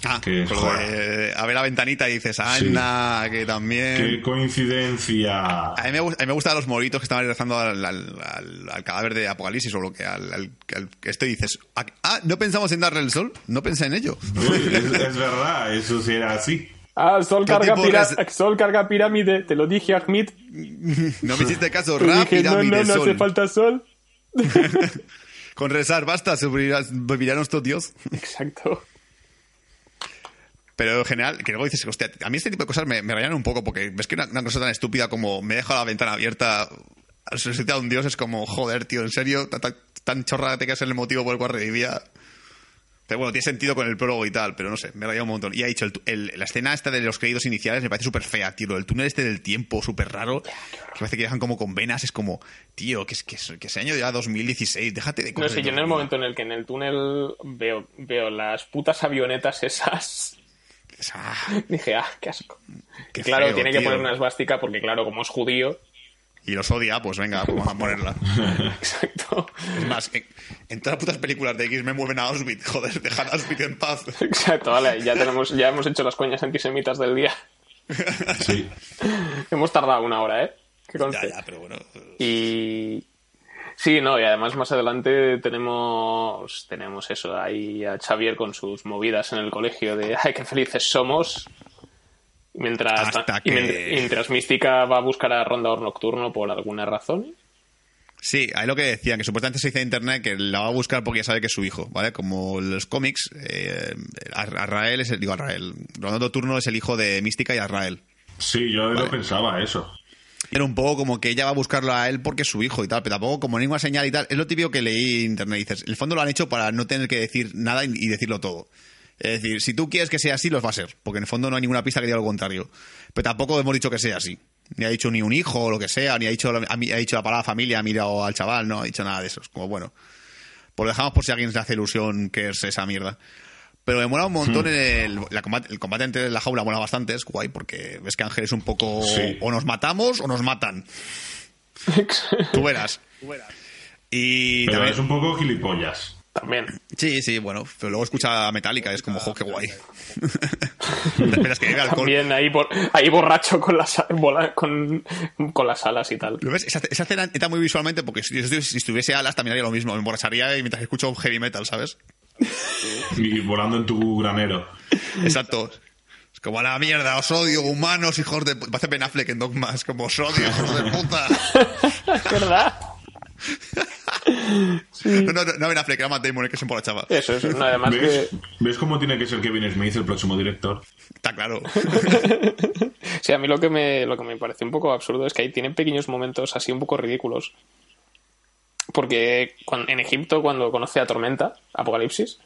Ah, Que, de- a ver la ventanita y dices, Sí. Ana, que también. ¡Qué coincidencia! A mí, me, gust- a mí me gustan los moritos que estaban rezando al, al- al- al cadáver de Apocalipsis o lo que al, al- al- esto y dices, ah, ah, no pensamos en darle el sol, no pensé en ello. Uy, es, es verdad, eso sí era así. Ah, Sol ¿Qué carga, Sol carga pirámide. Te lo dije, Ahmed. No me hiciste caso, [LAUGHS] Te dije, no, no, no sol. hace falta Sol. [LAUGHS] Con rezar basta, sobrevivirá nuestro Dios. [LAUGHS] Exacto. Pero en general, que luego dices, hostia, a mí este tipo de cosas me, me rayan un poco porque ves que una, una cosa tan estúpida como me deja la ventana abierta al resucitar a un dios es como, joder, tío, en serio, tan, tan, tan chorra te que es el motivo por el cual revivía. Pero bueno, tiene sentido con el prólogo y tal, pero no sé, me raya un montón. Y ha dicho, el el- la escena esta de los créditos iniciales me parece súper fea, tío. El túnel este del tiempo, súper raro, que parece que dejan como con venas, es como, tío, que es que, que ese año ya 2016, déjate de No sé, yo en el momento en el que en el túnel veo, veo las putas avionetas esas [LAUGHS] Dije, ah, qué asco. Qué claro, feo, tiene que poner una esvástica porque, claro, como es judío. y los odia, pues venga, pues vamos a ponerla. [LAUGHS] Exacto. Es más, en, en todas las putas películas de X me mueven a Auschwitz. Joder, dejad a Auschwitz en paz. [LAUGHS] Exacto, vale, ya tenemos, ya hemos hecho las coñas antisemitas del día. Sí. Hemos tardado una hora, ¿eh? Ya, ya, pero bueno. Y sí, no, y además más adelante tenemos tenemos eso ahí a Xavier con sus movidas en el colegio de ay qué felices somos. Mientras, que- y mientras Mística va a buscar a Rondador Nocturno por alguna razón. Sí, ahí lo que decían, que supuestamente se dice en internet que la va a buscar porque ya sabe que es su hijo, ¿vale? Como los cómics, eh, Arrael es el, digo Arrael, Ronaldo Turno es el hijo de Mística y Arrael. Sí, yo lo pensaba, eso. Era un poco como que ella va a buscarlo a él porque es su hijo y tal, pero tampoco como ninguna señal y tal. Es lo típico que leí en internet. Dices, en el fondo lo han hecho para no tener que decir nada y decirlo todo. Es decir, si tú quieres que sea así, los va a ser, porque en el fondo no hay ninguna pista que diga lo contrario. Pero tampoco hemos dicho que sea así. Ni ha dicho ni un hijo o lo que sea, ni ha dicho, la- ha dicho la palabra familia, ha mirado al chaval, no ha dicho nada de eso. Es como, bueno, pues lo dejamos por si alguien le hace ilusión que es esa mierda. Pero me mola un montón el, la combate, el combate entre la jaula, mola bastante, es guay, porque ves que Ángel es un poco... Sí. O nos matamos o nos matan. Tú verás. Y Pero también- es un poco gilipollas. También. Sí, sí, bueno, pero luego escucha Metallica es como, jo, qué guay. Te [LAUGHS] esperas que llegue alcohol. También ahí, bor- ahí borracho con las, con, con las alas y tal. ¿Lo ves? Esa, esa escena entra muy visualmente porque si, si- si estuviese alas también haría lo mismo. Me emborracharía y mientras escucho heavy metal, ¿sabes? Y volando en tu granero. Exacto. Es como a la mierda, os odio, humanos, hijos de... Parece Ben Affleck en Dogma, es como os odio, hijos de puta. [LAUGHS] ¿Verdad? [LAUGHS] No, no, no Ben Affleck, era Matt Damon el que se emborrachaba. Eso, eso. No, además que... ¿Ves? ¿Ves cómo tiene que ser Kevin Smith el próximo director? Está claro. [LAUGHS] Sí, a mí lo que me, lo que me parece un poco absurdo es que ahí tienen pequeños momentos así un poco ridículos. Porque en Egipto, cuando conoce a Tormenta, Apocalipsis,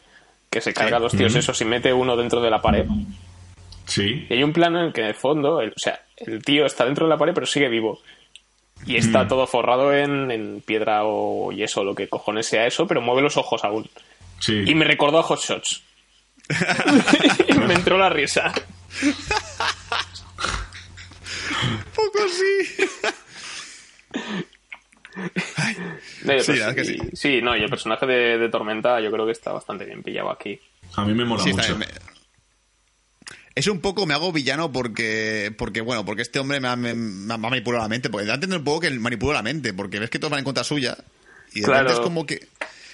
que se carga a los tíos esos y mete uno dentro de la pared. Sí. Y hay un plano en el que en el fondo, el- o sea, el tío está dentro de la pared pero sigue vivo. Y está todo forrado en, en piedra o yeso, lo que cojones sea eso, pero mueve los ojos aún. Sí. Y me recordó a Hot Shots. y [LAUGHS] [LAUGHS] me entró la risa. poco sí. [LAUGHS] No, el Sí, que no, y el personaje de, de Tormenta yo creo que está bastante bien pillado aquí. A mí me mola Sí, está mucho. bien. Me- Es un poco, me hago villano porque, porque bueno, porque este hombre me ha, me, me ha manipulado la mente. Porque da a entender un poco que él manipula la mente, porque ves que todos van en contra suya. Y de Claro. repente es como que.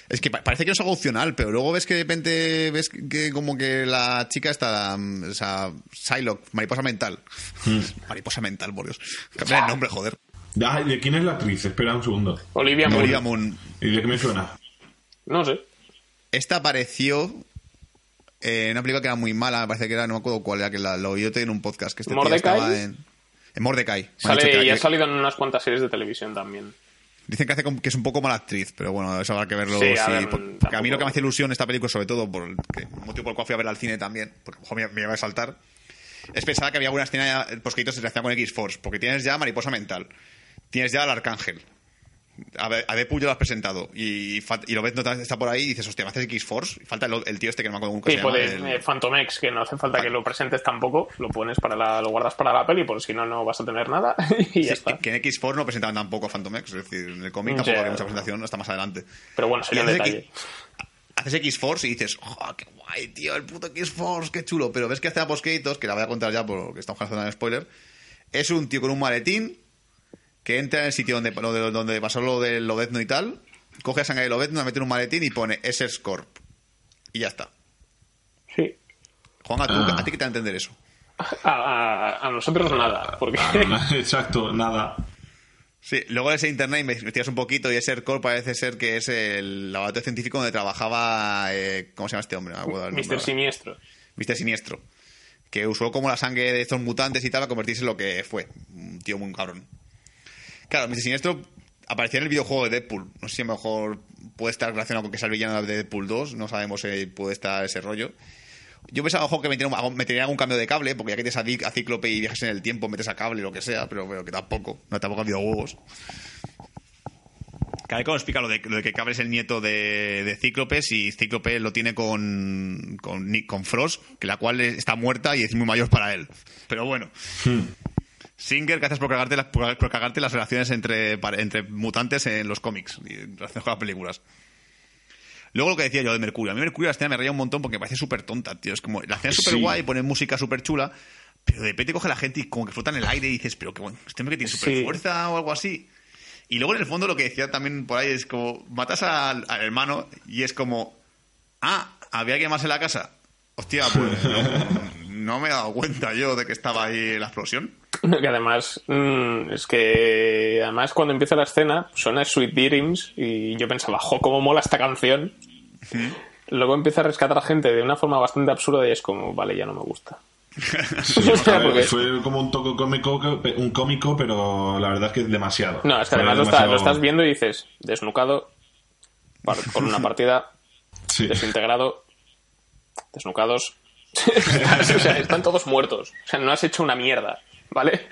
Es que pa- parece que no es algo opcional, pero luego ves que de repente ves que como que la chica está. O sea, Psylocke, mariposa mental. mariposa mental, por Dios. Cambia el nombre, joder. Ay, ¿De quién es la actriz? Espera un segundo. Olivia Munn. Olivia Moon. ¿Y de qué me suena? No sé. Esta apareció eh, en una película que era muy mala, me parece que era, no me acuerdo cuál era, que la, lo oí yo en un podcast. Que este tío ¿Mordecai? estaba en, en Mordecai. Sale, y ha que- salido en unas cuantas series de televisión también. Dicen que, hace como- que es un poco mala actriz, pero bueno, eso habrá que verlo. Sí, a ver, porque tampoco- a mí lo que me hace ilusión esta película, sobre todo, por el que- motivo por el cual fui a ver al cine también, porque ojo, me, me iba a saltar, es pensar que había alguna escena pues, que se relaciona con X-Force, porque tienes ya Mariposa Mental, tienes ya al Arcángel. A, a Deadpool ya lo has presentado y, lo ves, no está por ahí y dices, hostia, me haces X-Force. Y falta el, el tío este que no me acuerdo Tipo llama. de el- eh, Phantom X, que no hace falta que lo presentes tampoco. Lo pones para la, lo guardas para la peli, por si no, no vas a tener nada. [LAUGHS] y ya Sí, está. que en X-Force no presentaban tampoco a Phantom X, es decir, en el cómic tampoco Ya. había mucha presentación, hasta más adelante. Pero bueno, sería un detalle. X- Haces X-Force y dices, ¡oh, qué guay, tío! El puto X-Force, qué chulo. Pero ves que hace post créditos, que la voy a contar ya porque estamos haciendo un spoiler, es un tío con un maletín que entra en el sitio donde, donde, donde pasó lo del Lobezno y tal, coge a sangre de Lobezno, la mete en un maletín y pone SS Corp. Y ya está. Sí. Juan, ¿a, tú- Ah. ¿a ti qué te va a entender eso? A, a- a nosotros nada, porque Ah, Exacto, nada. Sí, luego en ese internet investigas un poquito y ese Corp parece ser que es el laboratorio científico donde trabajaba, eh, ¿cómo se llama este hombre? No ahora. Siniestro. Mr. Siniestro. Que usó como la sangre de estos mutantes y tal a convertirse en lo que fue. Un tío muy cabrón. Claro, Mr. Siniestro aparecía en el videojuego de Deadpool. No sé si a lo mejor puede estar relacionado con que es el villano de Deadpool 2. No sabemos si puede estar ese rollo. Yo pensaba, ojo, que metería, algún- metería algún cambio de cable, porque ya que tienes a, a Cíclope y viajes en el tiempo, metes a cable, lo que sea, pero, pero que tampoco. No, tampoco ha habido huevos. cada vez que explica lo de, lo de que Cable es el nieto de, de Cíclopes y Cíclope lo tiene con, con, Nick- con Frost, que la cual está muerta y es muy mayor para él. Pero bueno. Singer, que haces por cagarte, las, por, por cagarte las relaciones entre, entre mutantes en los cómics y en relación con las películas. Luego lo que decía yo de Mercurio. A mí Mercurio la escena me reía un montón porque me parece súper tonta, tío. Es como, la escena es súper Sí. guay, pone música súper chula, pero de repente coge la gente y como que flota en el aire y dices, pero que bueno, este hombre que tiene súper Sí. fuerza o algo así. Y luego en el fondo lo que decía también por ahí es como, matas al, al hermano y es como, ah, había que más en la casa. Hostia, pues [LAUGHS] no, me he dado cuenta yo de que estaba ahí la explosión. Que además, mm, es que además cuando empieza la escena suena Sweet Dreams y yo pensaba, jo, cómo mola esta canción. Luego empieza a rescatar a gente de una forma bastante absurda y es como, vale, ya no me gusta. Sí, [LAUGHS] O sea, a ver, porque- Fue como un toque cómico, un cómico, pero la verdad es que es demasiado. No, es que además lo, está- lo demasiado- estás viendo y dices, desnucado, con una [LAUGHS] partida, Sí. desintegrado, desnucados. [LAUGHS] o sea, están todos muertos. O sea, no has hecho una mierda, ¿vale?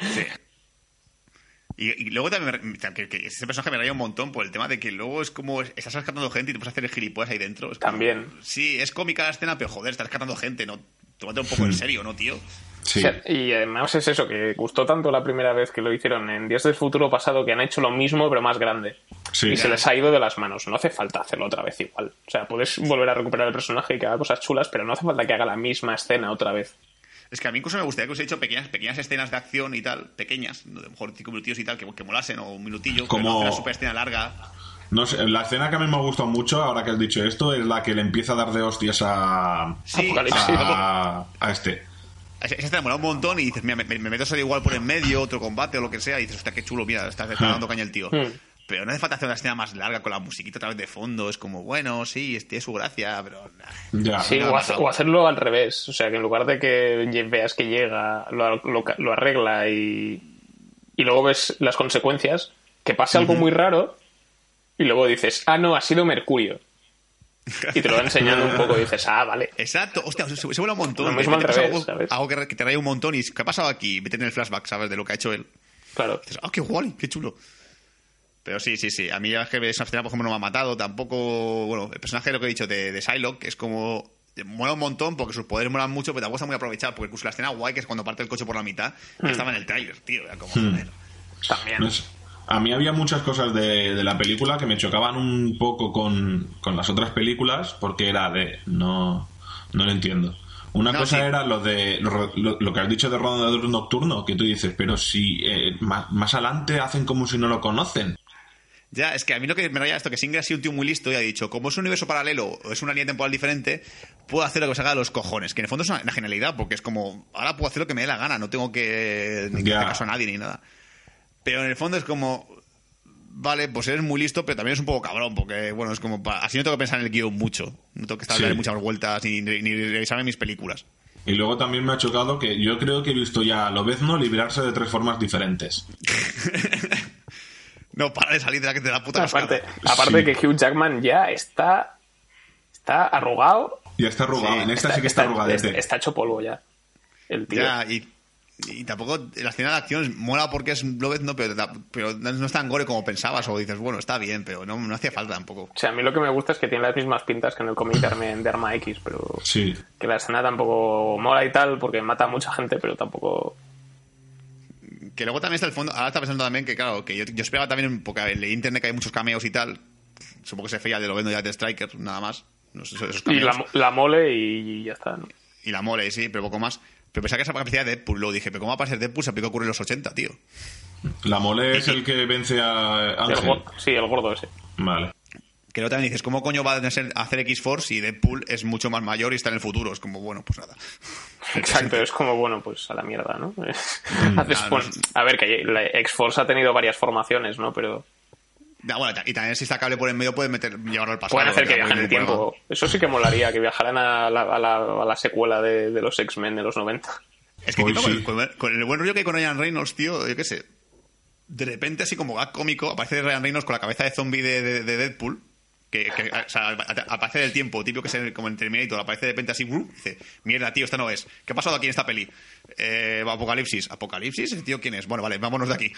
Y, y luego también que, que ese personaje me raya un montón por el tema de que luego es como estás rescatando gente y te puedes hacer el gilipollas ahí dentro. Es como- También. Sí, es cómica la escena, pero joder, estás rescatando gente, no tómate un poco en serio, ¿no, tío? Sí. O sea, y además es eso, que gustó tanto la primera vez que lo hicieron en Días del Futuro pasado que han hecho lo mismo pero más grande. Sí. Y se les ha ido de las manos. No hace falta hacerlo otra vez igual. O sea, puedes volver a recuperar el personaje y que haga cosas chulas, pero no hace falta que haga la misma escena otra vez. Es que a mí incluso me gustaría que hubiese hecho pequeñas, pequeñas escenas de acción y tal, pequeñas, a lo mejor cinco minutillos y tal, que, que molasen, o un minutillo, Como- no una super escena larga. No sé, la escena que a mí me ha gustado mucho, ahora que has dicho esto, es la que le empieza a dar de hostias a, Sí, a, a este. Esa esa escena mola un montón y dices, mira, me, me meto a salir igual por en medio, otro combate o lo que sea, y dices, hostia, qué chulo, mira, está, está Hmm. dando caña el tío. Hmm. Pero no hace falta hacer una escena más larga con la musiquita otra vez de fondo, es como, bueno, sí, tiene su gracia, pero... nah. Ya. Sí, no, o, hace- no. o hacerlo al revés. O sea, que en lugar de que veas que llega, lo, lo- lo arregla y, y luego ves las consecuencias, que pase algo muy raro y luego dices, ah, no, ha sido Mercurio. Y te lo va enseñando un poco y dices, ah, vale. Exacto, hostia, se, se vuela un montón. Lo mismo al revés, algo, ¿sabes? algo que, que te raya un montón y ¿qué ha pasado aquí? Vete en el flashback, ¿sabes? De lo que ha hecho él. Claro. Dices, ah, qué guay, qué chulo. Pero sí, sí, sí. A mí es que esa escena, por ejemplo, no me ha matado. Tampoco. Bueno, el personaje, lo que he dicho, de, de Psylocke, es como. Mola un montón porque sus poderes molan mucho, pero tampoco está muy aprovechado. Porque incluso la escena guay, que es cuando parte el coche por la mitad, que estaba en el tráiler, tío. Era como, joder. También. No. A mí había muchas cosas de, de la película que me chocaban un poco con, con las otras películas porque era de... No, no lo entiendo. Una No, cosa sí. era lo de lo, lo- lo que has dicho de Rondador Nocturno, que tú dices, pero si eh, más, más adelante hacen como si no lo conocen. Ya, es que a mí lo que me raya esto, que Singer ha sido un tío muy listo y ha dicho, como es un universo paralelo o es una línea temporal diferente, puedo hacer lo que me salga de los cojones. Que en el fondo es una, genialidad, porque es como, ahora puedo hacer lo que me dé la gana, no tengo que ni que hacer caso a nadie ni nada. Pero en el fondo es como, vale, pues eres muy listo, pero también es un poco cabrón, porque, bueno, es como, pa- así no tengo que pensar en el guion mucho, no tengo que estar Sí. dándole muchas vueltas ni, ni, ni revisarme mis películas. Y luego también me ha chocado que yo creo que he visto ya a Lobezno librarse de tres formas diferentes. [LAUGHS] No, para de salir de la, de la puta Aparte, cascada. aparte Sí. que Hugh Jackman ya está, está arrugado. Ya está arrugado, Sí, en esta sí que está, arrugadete. está hecho polvo ya. El tío. Ya, y, y tampoco la escena de acción mola porque es Lobezno, pero, pero no es tan gore como pensabas, o dices, bueno, está bien, pero no, no hacía falta tampoco. O sea, a mí lo que me gusta es que tiene las mismas pintas que en el cómic de Arma- X, pero Sí. que la escena tampoco mola y tal, porque mata a mucha gente, pero tampoco... Que luego también está el fondo, ahora está pensando también que, claro, que yo, yo esperaba también, porque en internet que hay muchos cameos y tal, supongo que se feía de Lobezno ya de Striker, nada más. No sé, esos Y la, la mole y ya está, ¿no? Y la mole, sí, pero poco más. Pero pensaba que esa capacidad de Deadpool, luego dije, pero ¿cómo va a aparecer Deadpool? Se aplicó ocurre en los 80, tío. La mole es el que vence a El Ángel. go- sí, el gordo ese. Vale. Que luego también dices, ¿cómo coño va a hacer X-Force si Deadpool es mucho más mayor y está en el futuro? Es como, bueno, pues nada. [LAUGHS] Exacto, es como, bueno, pues a la mierda, ¿no? [LAUGHS] No. a ver, que la X-Force ha tenido varias formaciones, ¿no? Pero Ya, bueno, y también si está cable por en medio puedes meter, llevarlo al pasado. pueden hacer que viajen en el bueno. tiempo. Eso sí que molaría, que viajaran a la, a la, a la secuela de, de los X-Men de los 90. Es que Uy, sí. con, con- con el buen rollo que hay con Ryan Reynolds, tío, yo qué sé. De repente, así como gag cómico, aparece Ryan Reynolds con la cabeza de zombie de, de- de Deadpool. Que, que, o sea, aparece del tiempo, típico que es como en Terminator, aparece de repente así, ¡brum! dice, mierda, tío, esta no es. ¿Qué ha pasado aquí en esta peli? Eh, Apocalipsis. ¿Apocalipsis? ¿Ese tío quién es? Bueno, vale, vámonos de aquí.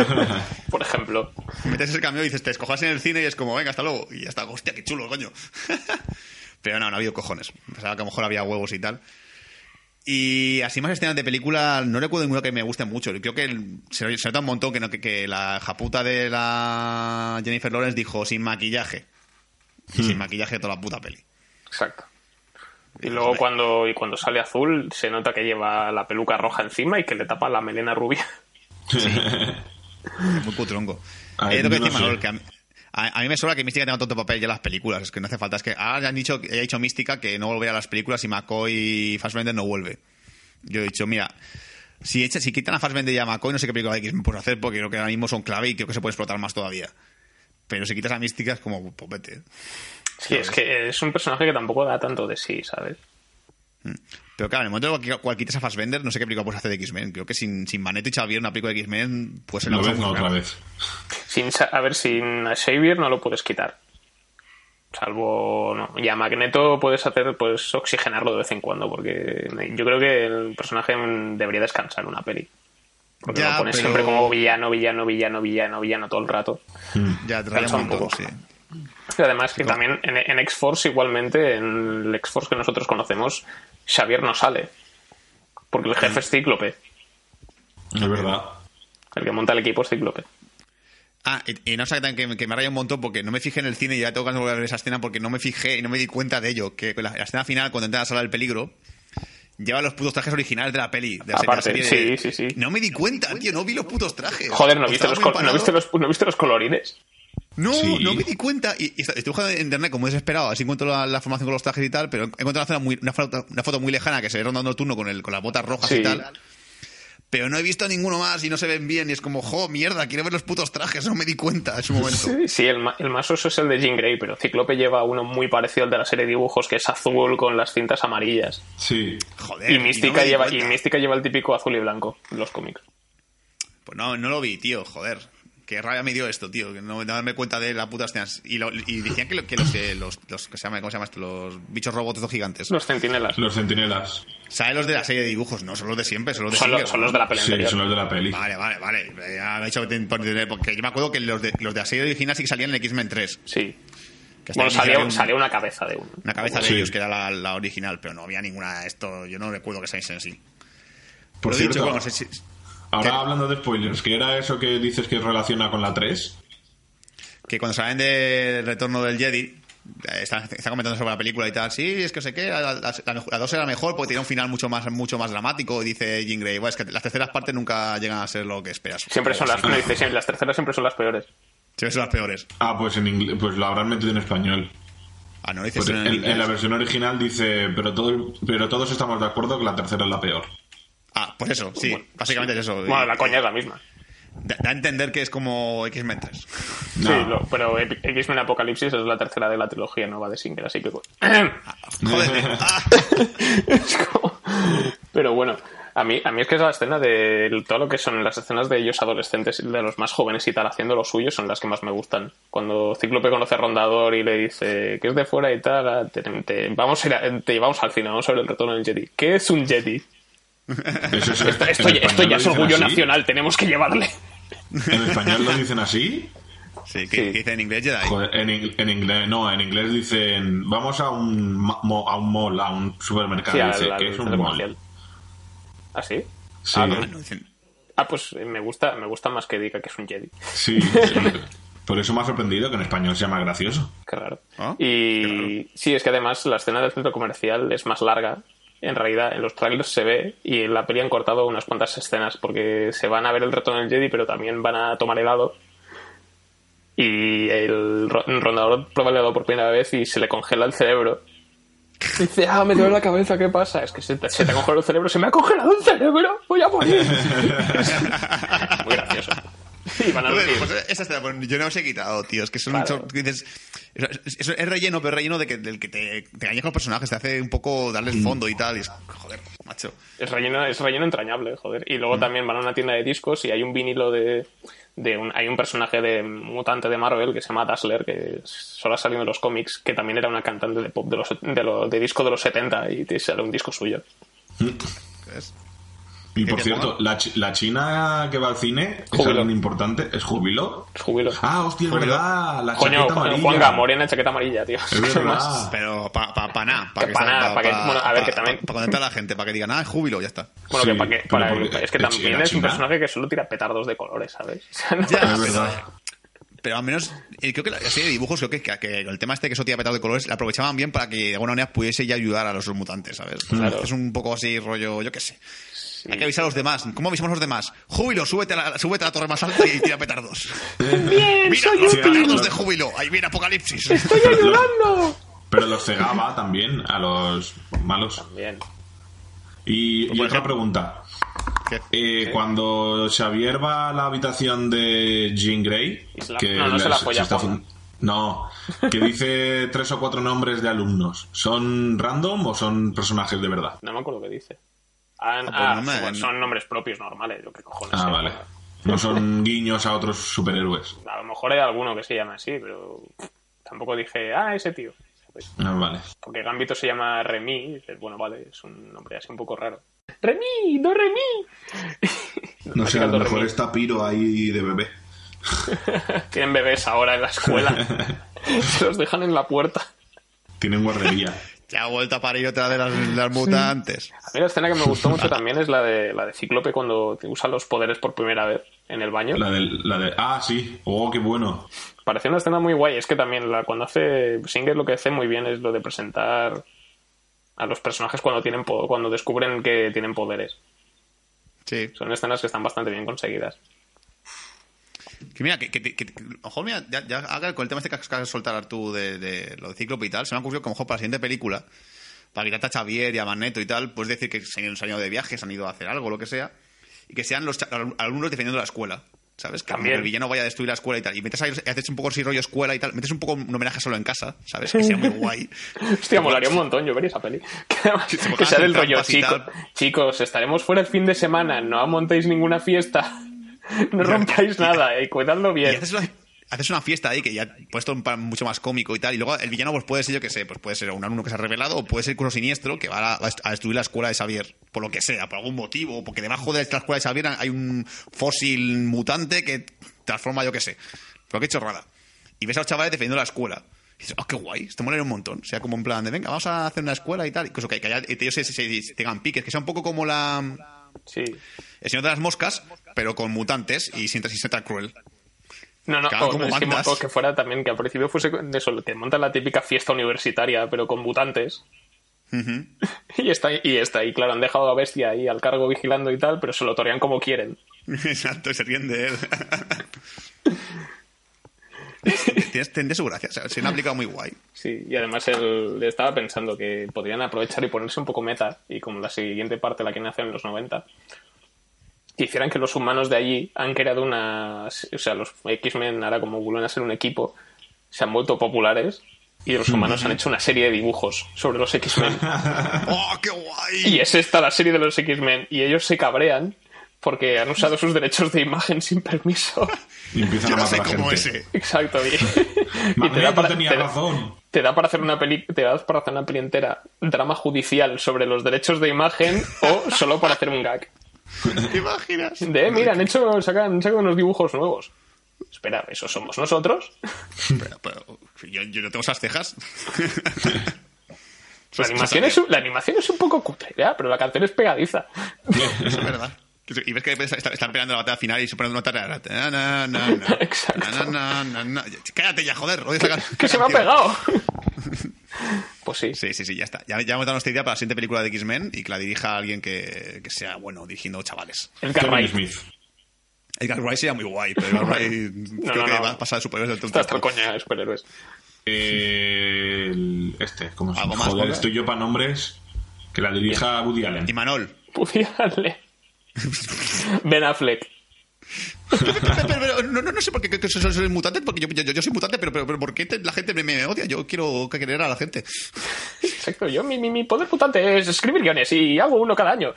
[LAUGHS] Por ejemplo. Metes ese cambio y dices, te escojas en el cine y es como, venga, hasta luego. Y ya está, hostia, qué chulo, coño. [LAUGHS] Pero no, no ha habido cojones. Pensaba que a lo mejor había huevos y tal. Y así más escenas de película, no recuerdo ninguna que me guste mucho. Creo que se, se nota un montón que, no, que, que la japuta de la Jennifer Lawrence dijo sin maquillaje. Y sin maquillaje toda la puta peli. Exacto. Y luego cuando, y cuando sale azul se nota que lleva la peluca roja encima y que le tapa la melena rubia. Es [LAUGHS] muy putrongo. Ay, Eh, tengo que yo decir, no sé. Manol, que a, mí- a- a mí me sobra que Mística tenga tanto papel ya en las películas. Es que no hace falta. Es que ahora ya han dicho, ya ha dicho Mística que no volverá a las películas y McCoy y Fassbender no vuelve. Yo he dicho, mira, si, echa- si quitan a Fassbender y a McCoy, no sé qué película de X-Men puedes hacer porque creo que ahora mismo son clave y creo que se puede explotar más todavía. Pero si quitas a Mística es como, pues vete. Sí, es que es un personaje que tampoco da tanto de sí, ¿sabes? Pero claro, en el momento en el cual quitas a Fassbender, no sé qué película puedes hacer de X-Men. Creo que sin, sin Maneto y Xavier, una película de X-Men, pues no, otra vez. Sin, a ver, sin a Xavier no lo puedes quitar. Salvo. No. Y a Magneto puedes hacer, puedes oxigenarlo de vez en cuando, porque yo creo que el personaje debería descansar en una peli. Porque Ya, lo pones pero- siempre como villano, villano, villano, villano, villano todo el rato. Ya, te raya Cansa un montón, poco. sí. Y además que también en, en X-Force igualmente, en el X-Force que nosotros conocemos, Xavier no sale. Porque el jefe es Cíclope. Es verdad. El que monta el equipo es Cíclope. Ah, y, y no sé que, que me raya un montón porque no me fijé en el cine y ya tengo que volver a ver esa escena porque no me fijé y no me di cuenta de ello. Que la, la escena final, cuando entra a la sala del peligro, lleva los putos trajes originales de la peli. De la serie- Aparte, la serie de- sí, sí, sí. No me di cuenta, tío, no vi los putos trajes. Joder, ¿no viste, los, ¿no, viste los, ¿no viste los colorines? No, Sí. no me di cuenta. Y, y estoy buscando en internet como desesperado, así encuentro la, la formación con los trajes y tal, pero encuentro una, zona muy, una, foto, una foto muy lejana que se ve rondando el turno con, el, con las botas rojas Sí. y tal. Pero no he visto ninguno más y no se ven bien. Y es como, jo, mierda, quiero ver los putos trajes. No me di cuenta en su momento. Sí, sí, el, ma- el más oso es el de Jean Grey, pero Cíclope lleva uno muy parecido al de la serie de dibujos, que es azul con las cintas amarillas. Sí. Joder. y, Mística lleva, y. Mística lleva el típico azul y blanco en los cómics. Pues no, no lo vi, tío, joder. Qué rabia me dio esto, tío, que no, no darme cuenta de la puta escena. Y, lo- y decían que, lo- que los, que los, los que se llama, ¿cómo se llama esto? Los bichos robots gigantes. Los centinelas. Los centinelas. ¿Sabes los de la serie de dibujos? No, son los de siempre, son los de Son, Singer, los, son ¿no? los de la pelea Sí, anterior. son los de la peli. Vale, vale, vale. Ya me he dicho que te- por entender, porque yo me acuerdo que los de, los de la serie original sí que salían en X-Men 3. Sí. Que Bueno, salió, un- salió una cabeza de uno. Una cabeza de Sí. ellos, que era la, la original, pero no había ninguna esto. Yo no recuerdo que saliesen así. Por Lo cierto, dicho, bueno, sí, sí. Ahora ¿Qué? hablando de spoilers, ¿qué era eso que dices que relaciona con la 3? que cuando salen del retorno del Jedi, eh, están, están comentando sobre la película y tal, sí, es que no sé qué, la, la, la mejor- la dos era mejor porque tenía un final mucho más, mucho más dramático, y dice Jean Grey, bueno, es que las terceras partes nunca llegan a ser lo que esperas. Siempre son las, no, dice, siempre- las terceras siempre son las peores. Siempre son las peores. Ah, pues en inglés, pues lo habrán metido en español. Ah, no, dices Pues en, en, en la versión original dice, pero, todo, pero todos estamos de acuerdo que la tercera es la peor. Ah, pues eso, sí, básicamente es eso. Bueno, la coña es la misma. Da, da a entender que es como X-Men 3. No. Sí, lo- pero X-Men Apocalipsis es la tercera de la trilogía nueva de Singer, así que... bueno. Joder, [LAUGHS] ah, Es como- Pero bueno, a mí, a mí es que esa escena de todo lo que son las escenas de ellos adolescentes, de los más jóvenes y tal, haciendo lo suyo, son las que más me gustan. Cuando Cíclope conoce a Rondador y le dice que es de fuera y tal, ah, te, te- vamos a ir a- te llevamos al cine, vamos a ver el retorno del Jedi. ¿Qué es un Jedi? Eso Esto, ya- esto es orgullo así. nacional, tenemos que llevarle. ¿En español lo dicen así? sí, que, Sí. dice en inglés Jedi. Joder, en, ing- en inglés, no, en inglés dicen, vamos a un, mo- a un mall, a un supermercado. Sí, dice, que es un mall? comercial. ¿Ah, sí? Sí, Ah, no. Ah, no, dicen- Ah, pues eh, me gusta, me gusta más que diga que es un Jedi. sí, sí. Por eso me ha sorprendido que en español sea más gracioso. Qué raro. Ah, y sí, es que además la escena del centro comercial es más larga. En realidad, en los trailers se ve y en la peli han cortado unas cuantas escenas porque se van a ver el retorno del Jedi, pero también van a tomar helado. Y el, ro- el rondador prueba el helado por primera vez y se le congela el cerebro. Y dice, ah, me duele la cabeza, ¿qué pasa? Es que se te, se te ha congelado el cerebro, se me ha congelado el cerebro, voy a morir. [LAUGHS] Muy gracioso. Y van a Joder, decir, pues esa pues, yo no os he quitado, tío. Es que son Claro. un chor- dices, es, es- es relleno, pero relleno de que, del que te, te engañas con los personajes, te hace un poco darles Mm. fondo y tal. Y es, joder, macho. Es relleno, es relleno entrañable, joder. Y luego también van a una tienda de discos y hay un vinilo de, de un, hay un personaje de mutante de Marvel que se llama Dazzler, que solo ha salido en los cómics, que también era una cantante de pop de los de, lo- de disco de los 70 y te sale un disco suyo. ¿Ves? Y por ¿Qué cierto, la, chi- la china que va al cine es Júbilo. alguien importante. ¿Es Júbilo? Es jubilo. Ah, hostia, es Júbilo. verdad. La Coño, chaqueta Juan- amarilla. Juanga, Morena, chaqueta amarilla, tío. Es verdad. [LAUGHS] Pero para pa, pa nada. Que pa' nada, pa' que- bueno, a ver, que también- Para contentar a la gente, para que digan, ah, es júbilo, ya está. Bueno, Sí, que, pa' que- pero para- porque- es que también China- es un China- personaje que solo tira petardos de colores, ¿sabes? [LAUGHS] O sea, no- Ya, Es verdad. Pero al menos, eh, creo que la serie de dibujos, creo que, que, que el tema este que eso tía petado de colores, la aprovechaban bien para que de alguna manera pudiese ya ayudar a los mutantes, ¿sabes? O sea, Claro. Es un poco así, rollo, yo qué sé. Hay que avisar a los demás. ¿Cómo avisamos a los demás? Júbilo, súbete a la, súbete a la torre más alta y tira petardos. ¡Bien, Mira, soy los petardos de júbilo. Ahí viene Apocalipsis. ¡Estoy ayudando! Pero los cegaba también a los malos. Bien. Y, otra pregunta. ¿Qué? Eh, Cuando Xavier va a la habitación de Jean Grey, la- que no, no se la fun- no, que dice tres o cuatro nombres de alumnos, ¿son random o son personajes de verdad? No me acuerdo qué dice. Ah, pues ah, no me- bueno, son nombres propios normales, lo que cojones. Ah, vale. No son guiños a otros superhéroes. A lo mejor hay alguno que se llama así, pero tampoco dije, ah, ese tío. Ah, vale. Porque Gambito se llama Remy, y bueno, vale, es un nombre así un poco raro. ¡Remy! ¡No Remy! No sé, a lo mejor Remy. está Piro ahí de bebé. [LAUGHS] Tienen bebés ahora en la escuela. [LAUGHS] se los dejan en la puerta. Tienen guardería. Ya ha vuelto a parir otra de las, las mutantes. A mí la escena que me gustó mucho [LAUGHS] también es la de la de Cíclope cuando usa los poderes por primera vez en el baño. La de. Ah, sí. Oh, qué bueno. Parecía una escena muy guay. Es que también la, cuando hace Singer lo que hace muy bien es lo de presentar a los personajes cuando tienen cuando descubren que tienen poderes. Sí. Son escenas que están bastante bien conseguidas. Que mira, que, que, que- que- ojo, mira, ya, ya haga con el tema este que acabas de soltar tú de, de lo de Cíclope y tal, se me ha ocurrido que mejor para la siguiente película, para quitarte a Xavier y a Magneto y tal, puedes decir que se han salido de viaje, se han ido a hacer algo, lo que sea, y que sean los alumnos defendiendo la escuela. ¿Sabes? Que También. el villano vaya a destruir la escuela y tal. Y metes ahí, haces un poco así rollo escuela y tal. Metes un poco un homenaje solo en casa, ¿sabes? Que sea muy guay. [LAUGHS] Hostia, molaría un montón yo ver esa peli. [LAUGHS] Que, que sea del rollo, y chico, tal. chicos, estaremos fuera el fin de semana, no montéis ninguna fiesta, [LAUGHS] no rompáis nada y cuidadlo Y bien. haces una, haces una fiesta ahí que ya puesto un plan mucho más cómico y tal. Y luego el villano pues puede ser, yo que sé, pues puede ser un alumno que se ha revelado o puede ser incluso siniestro que va a, a destruir la escuela de Xavier. Por lo que sea, por algún motivo. Porque debajo de la escuela de Xavier hay un fósil mutante que transforma, yo que sé. Pero qué chorrada. Y ves a los chavales defendiendo la escuela. Y dices, oh, qué guay, esto molaría un montón. O sea, como en plan de, venga, vamos a hacer una escuela y tal. Incluso que, que haya- que ellos se, se- se tengan piques, que sea un poco como la... Sí. El Señor de las Moscas, pero con mutantes y sin, sin ser tan cruel. No, no, o, como es que, o que fuera también, que al principio fuese de eso, que montan la típica fiesta universitaria, pero con mutantes. [LAUGHS] y está y está ahí, claro, han dejado a Bestia ahí al cargo vigilando y tal, pero se lo torean como quieren. [LAUGHS] Exacto, y se ríen de él. [LAUGHS] Tienes, tendría su gracia, o sea, se le ha aplicado muy guay. Sí, y además él estaba pensando que podrían aprovechar y ponerse un poco meta, y como la siguiente parte la quieren hacer en los 90, que hicieran que los humanos de allí han creado una... O sea, los X-Men ahora como vuelven a ser un equipo, se han vuelto populares, y los humanos han hecho una serie de dibujos sobre los X-Men. [LAUGHS] ¡Oh, qué guay! Y es esta la serie de los X-Men. Y ellos se cabrean porque han usado sus derechos de imagen sin permiso. Y empiezan Yo a no matar sé cómo gente. ese. Exacto. Y, [LAUGHS] y te, da para, tenía te da- razón. te da para hacer una peli, te da para hacer una peli entera, drama judicial sobre los derechos de imagen o solo para hacer un gag. ¿Te imaginas? De, mira, han hecho, sacan, han sacado unos dibujos nuevos. Espera, ¿eso somos nosotros? Pero, pero, yo, yo no tengo esas cejas. La animación, es, un- la animación es un poco cutre, ¿ya? pero la canción es pegadiza. Eso es verdad. Y ves que está- están peleando la batalla final y ponen una tarea. [LAUGHS] Na, na, na. Exacto. Na, na, na, na. Cállate ya, joder. can- ¡Que se me ha pegado! [LAUGHS] Pues sí. Sí, sí, sí, ya está. Ya, ya hemos dado nuestra idea para la siguiente película de X-Men y que la dirija alguien que, que sea bueno dirigiendo chavales. El Cartwright. Smith. Edgar Wright sería muy guay, pero Edgar [LAUGHS] Wright creo no, que no. va a pasar de superhéroes del todo. Está hasta el coña de superhéroes. Eh, el- este, ¿cómo se ¿Algo llama? Joder, estoy yo para nombres. Que la dirija Woody Allen. Y Manol. Woody Allen. [LAUGHS] Ben Affleck. Pero, pero, no, no, no sé por qué que, soy, soy mutante, porque yo, yo, yo soy mutante, pero, pero, pero ¿por qué te- la gente me, me odia? Yo quiero querer a la gente. Exacto, yo mi, mi, mi poder mutante es escribir guiones y hago uno cada año.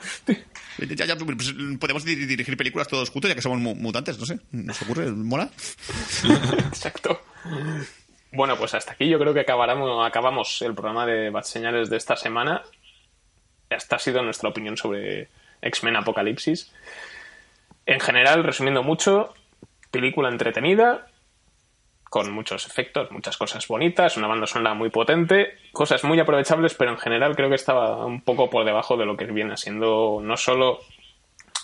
Ya, ya, pues, podemos dir- dirigir películas todos juntos, ya que somos mu- mutantes, no sé. ¿Nos ocurre? ¿Mola? Exacto. Bueno, pues hasta aquí yo creo que acabaremos, acabamos el programa de Bad Señales de esta semana. Esta ha sido nuestra opinión sobre X-Men Apocalipsis. En general, resumiendo mucho, película entretenida, con muchos efectos, muchas cosas bonitas, una banda sonora muy potente, cosas muy aprovechables, pero en general creo que estaba un poco por debajo de lo que viene siendo no solo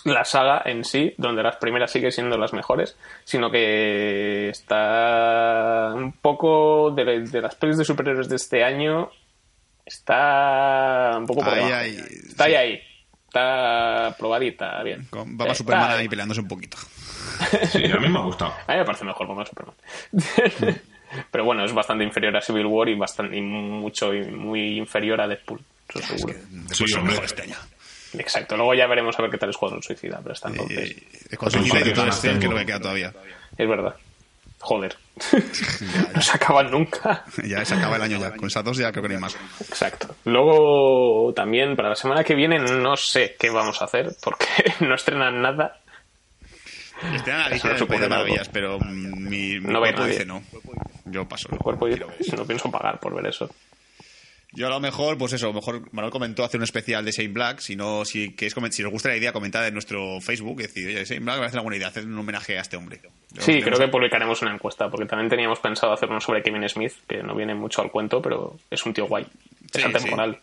la saga en sí, donde las primeras siguen siendo las mejores, sino que está un poco de, de las pelis de superhéroes de este año, está un poco por Ahí, debajo. ahí, está ahí, ahí. Está probadita, bien. Con Baba Está Superman ahí. ahí peleándose un poquito. [LAUGHS] Sí, a mí me ha gustado. A mí me parece mejor como Superman. [LAUGHS] Pero bueno, es bastante inferior a Civil War y bastante y mucho y muy inferior a Deadpool. Eso seguro. Después Sí, son hombre. mejor este año. Exacto. Luego ya veremos a ver qué tal es Escuadrón Suicida, pero hasta entonces. Eh, es y todo este, que no me queda todavía. Es verdad. Joder. [LAUGHS] no se acaban nunca. [LAUGHS] Ya se acaba el año ya. Con esas dos ya creo que no hay más. Exacto. Luego también para la semana que viene no sé qué vamos a hacer porque [LAUGHS] no estrenan nada. Estrenan la lista de. Maravillas, pero mm, mi, mi No cuerpo dice no. Yo paso. El cuerpo y no pienso pagar por ver eso. Yo a lo mejor, pues eso, a lo mejor Manuel comentó hacer un especial de Shane Black. Si no, si, queréis comen- si os gusta la idea, comentad en nuestro Facebook. y Decir, oye, Shane Black me parece una buena idea, hacer un homenaje a este hombre. Sí, creo que publicaremos una encuesta porque también teníamos pensado hacer uno sobre Kevin Smith, que no viene mucho al cuento, pero es un tío guay. Sí, es atemporal.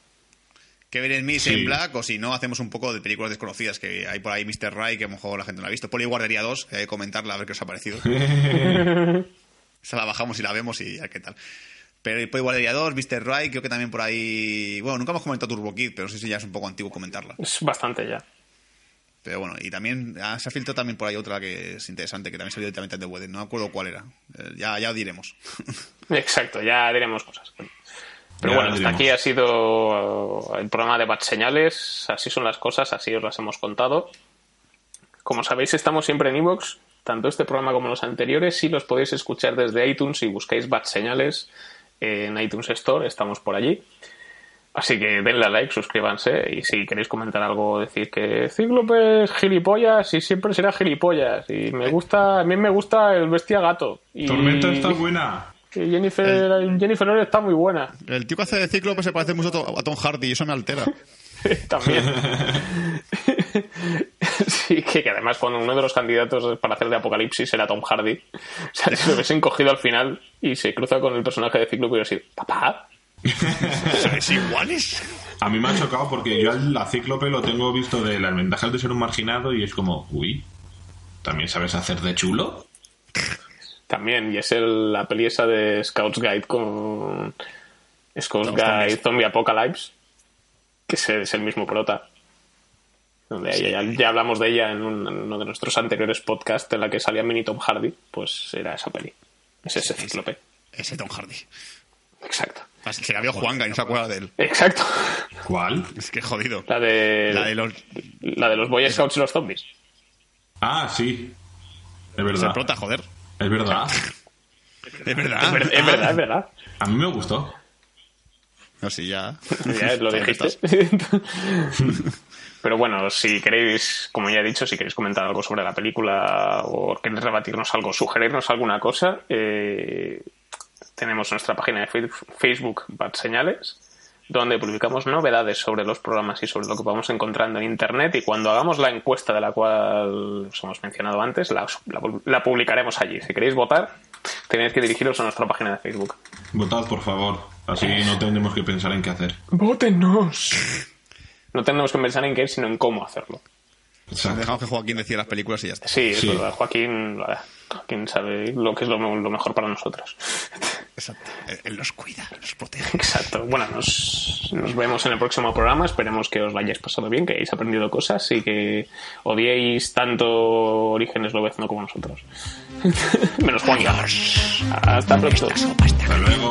Kevin Smith, Sí. Shane Black, o si no, hacemos un poco de películas desconocidas, que hay por ahí Mr. Ray, que a lo mejor la gente no la ha visto. Poli Guardería 2, que hay que comentarla a ver qué os ha parecido. [LAUGHS] Esa la bajamos y la vemos y a qué tal. Pero Poli Guardería 2, Mr. Ray, creo que también por ahí... Bueno, nunca hemos comentado Turbo Kid, pero no sé si ya es un poco antiguo comentarla. Es bastante ya. Pero bueno, y también ah, se ha filtrado también por ahí otra que es interesante, que también salió directamente de Wedding. No me acuerdo cuál era. Eh, ya, ya diremos. [LAUGHS] Exacto, ya diremos cosas. Pero Ya bueno, hasta aquí ha sido el programa de Bad Señales. Así son las cosas, así os las hemos contado. Como sabéis, estamos siempre en iVoox, tanto este programa como los anteriores, y los podéis escuchar desde iTunes si buscáis Bad Señales en iTunes Store, estamos por allí. Así que denle a like, suscríbanse y si queréis comentar algo, decir que Cíclope es gilipollas y siempre será gilipollas. Y me gusta, a mí me gusta el bestia gato. Y, Tormenta está buena. y Jennifer, Jennifer Lawrence está muy buena. El tío que hace de Cíclope se parece mucho a Tom Hardy y eso me altera. [LAUGHS] También. [LAUGHS] [LAUGHS] sí, que, que además cuando uno de los candidatos para hacer de Apocalipsis era Tom Hardy, [LAUGHS] o sea, si lo hubiesen cogido al final y se cruza con el personaje de Cíclope y hubiera sido, papá, [LAUGHS] ¿Sois iguales? A mí me ha chocado porque yo al la cíclope lo tengo visto de las ventajas de ser un marginado y es como, uy, ¿también sabes hacer de chulo? también, y es el- la peli esa de Scouts Guide con Scouts Guide. Zombie Apocalypse, que es, es el mismo prota. Donde ya, ya hablamos de ella en, un- en uno de nuestros anteriores podcasts en la que salía Mini Tom Hardy, pues era esa peli. Es ese cíclope. Ese Tom Hardy. Exacto. Se la vio Juanga y no se acuerda de él. Exacto. ¿Cuál? Es que jodido. La de, La de los... la de los Boy Scouts y los zombies. Ah, sí. Es Se verdad. prota, joder. Es verdad. Es verdad. Es, ver- es verdad, es verdad. A mí me gustó. No, sí, ya. Ya lo [LAUGHS] dijiste. [LAUGHS] Pero bueno, si queréis, como ya he dicho, si queréis comentar algo sobre la película o queréis rebatirnos algo, sugerirnos alguna cosa, eh, tenemos nuestra página de Facebook Bad Señales, donde publicamos novedades sobre los programas y sobre lo que vamos encontrando en Internet y cuando hagamos la encuesta de la cual os hemos mencionado antes, la, la- la publicaremos allí. Si queréis votar, tenéis que dirigiros a nuestra página de Facebook. Votad, por favor. Así no tendremos que pensar en qué hacer. ¡Vótenos! No tenemos que pensar en qué, sino en cómo hacerlo. Exacto. Dejamos que Joaquín decida las películas y ya está. Sí, es Sí. verdad. Joaquín, Joaquín sabe lo que es lo, lo mejor para nosotros. Exacto. Él, él los cuida, los protege. Exacto. Bueno, nos, nos vemos en el próximo programa. Esperemos que os lo hayáis pasado bien, que hayáis aprendido cosas y que odiéis tanto Orígenes Lobezno como nosotros. [LAUGHS] Menos Juan Hasta pronto. Hasta luego.